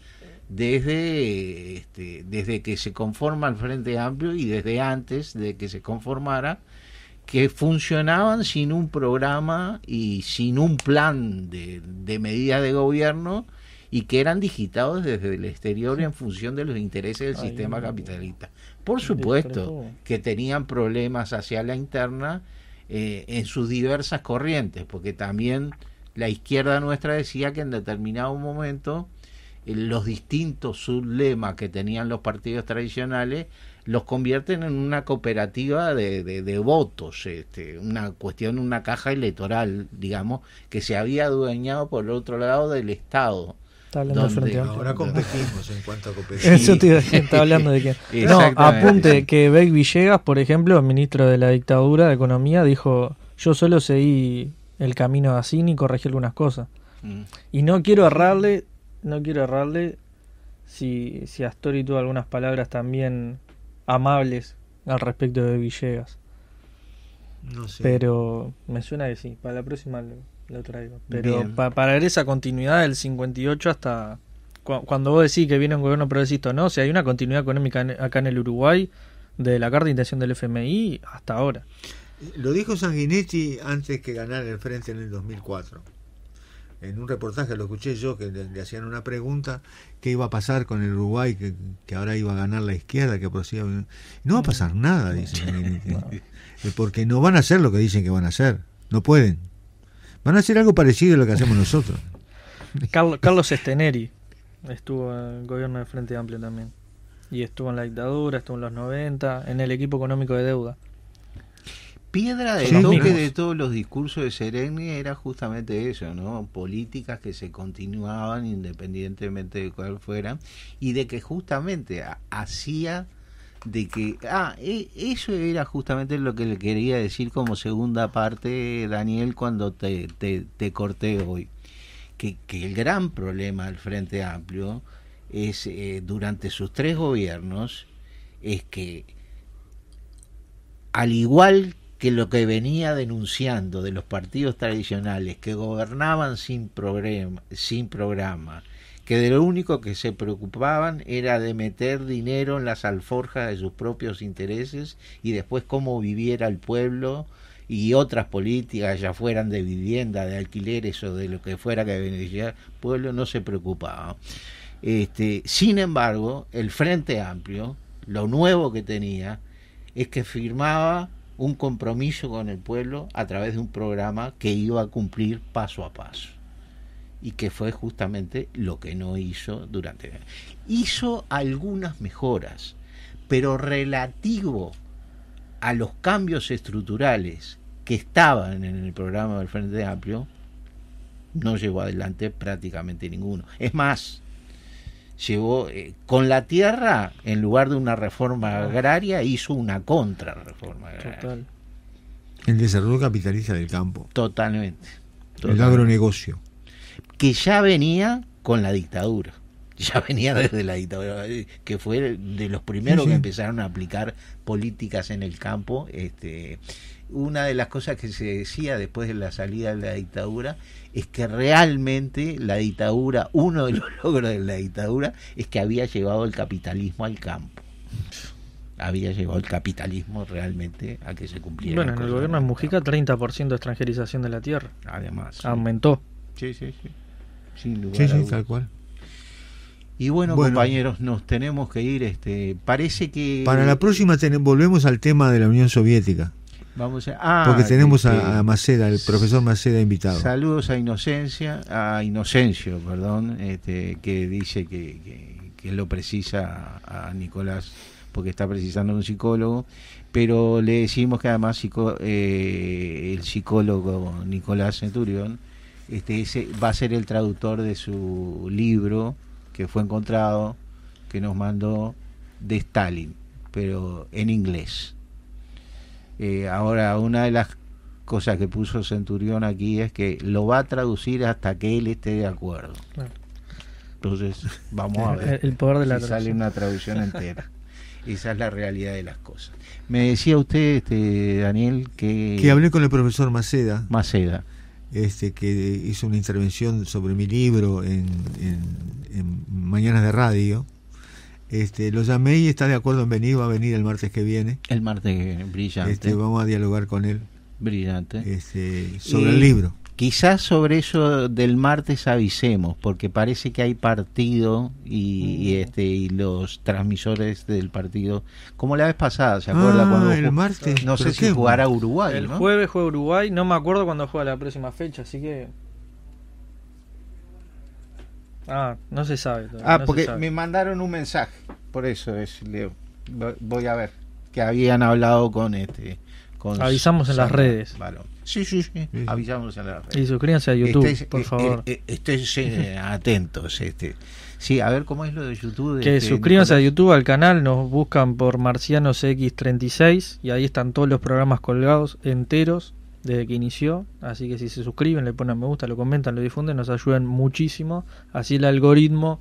desde, este, desde que se conforma el Frente Amplio y desde antes de que se conformara, que funcionaban sin un programa y sin un plan de, de medida de gobierno y que eran digitados desde el exterior en función de los intereses del sistema capitalista. Por supuesto que tenían problemas hacia la interna eh, en sus diversas corrientes, porque también la izquierda nuestra decía que en determinado momento eh, los distintos sublemas que tenían los partidos tradicionales los convierten en una cooperativa de, de, votos, este, una cuestión, una caja electoral, digamos, que se había adueñado por el otro lado del Estado Ahora competimos en cuanto a competir. [LAUGHS] Eso te está hablando de que. no, apunte que Beck Villegas, por ejemplo, el ministro de la dictadura de Economía, dijo: Yo solo seguí el camino de y corregí algunas cosas. Mm. Y no quiero errarle, no quiero errarle si, si Astori tuvo algunas palabras también amables al respecto de Villegas. No sé. Pero me suena que sí. Para la próxima lo traigo. Pero para ver esa continuidad del 58 hasta cuando vos decís que viene un gobierno progresista, no, o sea, hay una continuidad económica acá en el Uruguay de la carta de intención del FMI hasta ahora. Lo dijo Sanguinetti antes que ganar el frente en el 2004. En un reportaje lo escuché yo que le, hacían una pregunta qué iba a pasar con el Uruguay que, que ahora iba a ganar la izquierda que no va a pasar nada dice [LAUGHS] Sanguinetti porque no van a hacer lo que dicen que van a hacer no pueden Van a hacer algo parecido a lo que hacemos nosotros. Carlos, Carlos Esteneri estuvo en el gobierno de Frente Amplio también. Y estuvo en la dictadura, estuvo en los 90, en el equipo económico de deuda. Piedra de toque de todos los discursos de Sereni era justamente eso, ¿no? Políticas que se continuaban independientemente de cuál fueran y de que justamente hacía de que, ah, e, eso era justamente lo que le quería decir como segunda parte, Daniel, cuando te, te, corté hoy, que, que, el gran problema del Frente Amplio es, eh, durante sus tres gobiernos, es que, al igual que lo que venía denunciando de los partidos tradicionales que gobernaban sin programa, sin programa que de lo único que se preocupaban era de meter dinero en las alforjas de sus propios intereses y después cómo viviera el pueblo y otras políticas, ya fueran de vivienda, de alquileres o de lo que fuera que beneficiara el pueblo, no se preocupaba. Este, sin embargo, el Frente Amplio, lo nuevo que tenía, es que firmaba un compromiso con el pueblo a través de un programa que iba a cumplir paso a paso y que fue justamente lo que no hizo durante hizo algunas mejoras pero relativo a los cambios estructurales que estaban en el programa del Frente Amplio no llevó adelante prácticamente ninguno. Es más llevó eh, con la tierra en lugar de una reforma agraria hizo una contra reforma agraria el desarrollo capitalista del campo. Totalmente, totalmente. el agronegocio que ya venía con la dictadura. [LAUGHS] Ya venía desde la dictadura, que fue de los primeros que empezaron a aplicar políticas en el campo. Este, una de las cosas que se decía después de la salida de la dictadura es que realmente la dictadura, uno de los [LAUGHS] logros de la dictadura es que había llevado el capitalismo al campo. Había llevado el capitalismo realmente a que se cumpliera. Bueno, en el gobierno de Mujica 30% de extranjerización de la tierra. Además. Aumentó. Sí, sí, sí. Sin sí, sí, tal cual. Y bueno, compañeros, nos tenemos que ir. Este, parece que. Para la próxima volvemos al tema de la Unión Soviética. Vamos a, ah, porque tenemos a, a, Maceda, el profesor Maceda invitado. Saludos a Inocencia, a Inocencio, perdón, este, que dice que, que, lo precisa a Nicolás, porque está precisando un psicólogo, pero le decimos que además eh, el psicólogo Nicolás Centurión este, ese va a ser el traductor de su libro que fue encontrado, que nos mandó de Stalin, pero en inglés. Eh, ahora, una de las cosas que puso Centurión aquí es que lo va a traducir hasta que él esté de acuerdo. Entonces, [LAUGHS] vamos a ver el poder de la si sale una traducción entera. Esa es la realidad de las cosas. Me decía usted, este, Daniel, que... Que hablé con el profesor Maceda. Maceda. Este, que hizo una intervención sobre mi libro en, en, Mañanas de Radio. Este, lo llamé y está de acuerdo en venir, va a venir el martes que viene. El martes que viene, brillante. Este, vamos a dialogar con él. Brillante. Este, sobre el libro. Quizás sobre eso del martes avisemos, porque parece que hay partido y, mm. este y los transmisores del partido, como la vez pasada, ¿se acuerda? Ah, cuando el martes. No sé si jugará Uruguay. El jueves juega Uruguay, no me acuerdo cuándo juega la próxima fecha, así que. Ah, no se sabe. ah, porque me mandaron un mensaje, por eso es, Leo. Voy a ver que habían hablado con este. Con Avisamos en las redes. Sí, sí, sí, avisamos a la Y suscríbanse a YouTube, por eh, favor. Eh, eh, [LAUGHS] atentos. Este. Sí, a ver cómo es lo de YouTube. Que este, suscríbanse a YouTube, al canal, nos buscan por Marcianos X36 y ahí están todos los programas colgados enteros desde que inició. Así que si se suscriben, le ponen me gusta, lo comentan, lo difunden, nos ayudan muchísimo. Así el algoritmo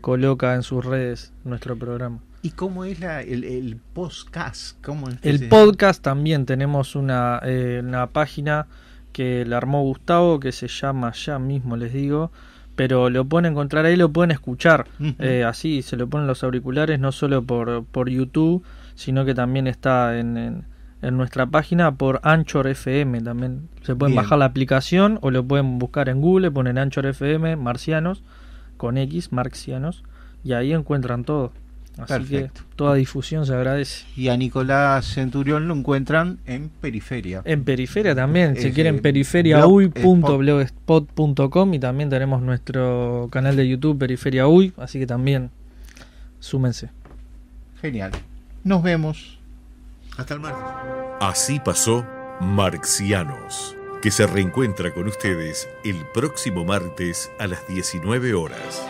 coloca en sus redes nuestro programa. ¿Y cómo es la, el, podcast? el podcast también tenemos una, eh, una página que la armó Gustavo que se llama, ya mismo les digo, pero lo pueden encontrar ahí, lo pueden escuchar. Eh, así, se lo ponen los auriculares, no solo por, por YouTube, sino que también está en, en, nuestra página por Anchor FM. También se pueden bajar la aplicación o lo pueden buscar en Google, ponen Anchor FM, Marcianos, con X, Marcianos, y ahí encuentran todo. Así que toda difusión se agradece. Y a Nicolás Centurión lo encuentran en Periferia. En Periferia también, si quieren periferiauy.blogspot.com y también tenemos nuestro canal de YouTube Periferia Uy, así que también súmense. Genial. Nos vemos. Hasta el martes. Así pasó Marxianos, que se reencuentra con ustedes el próximo martes a las 19 horas.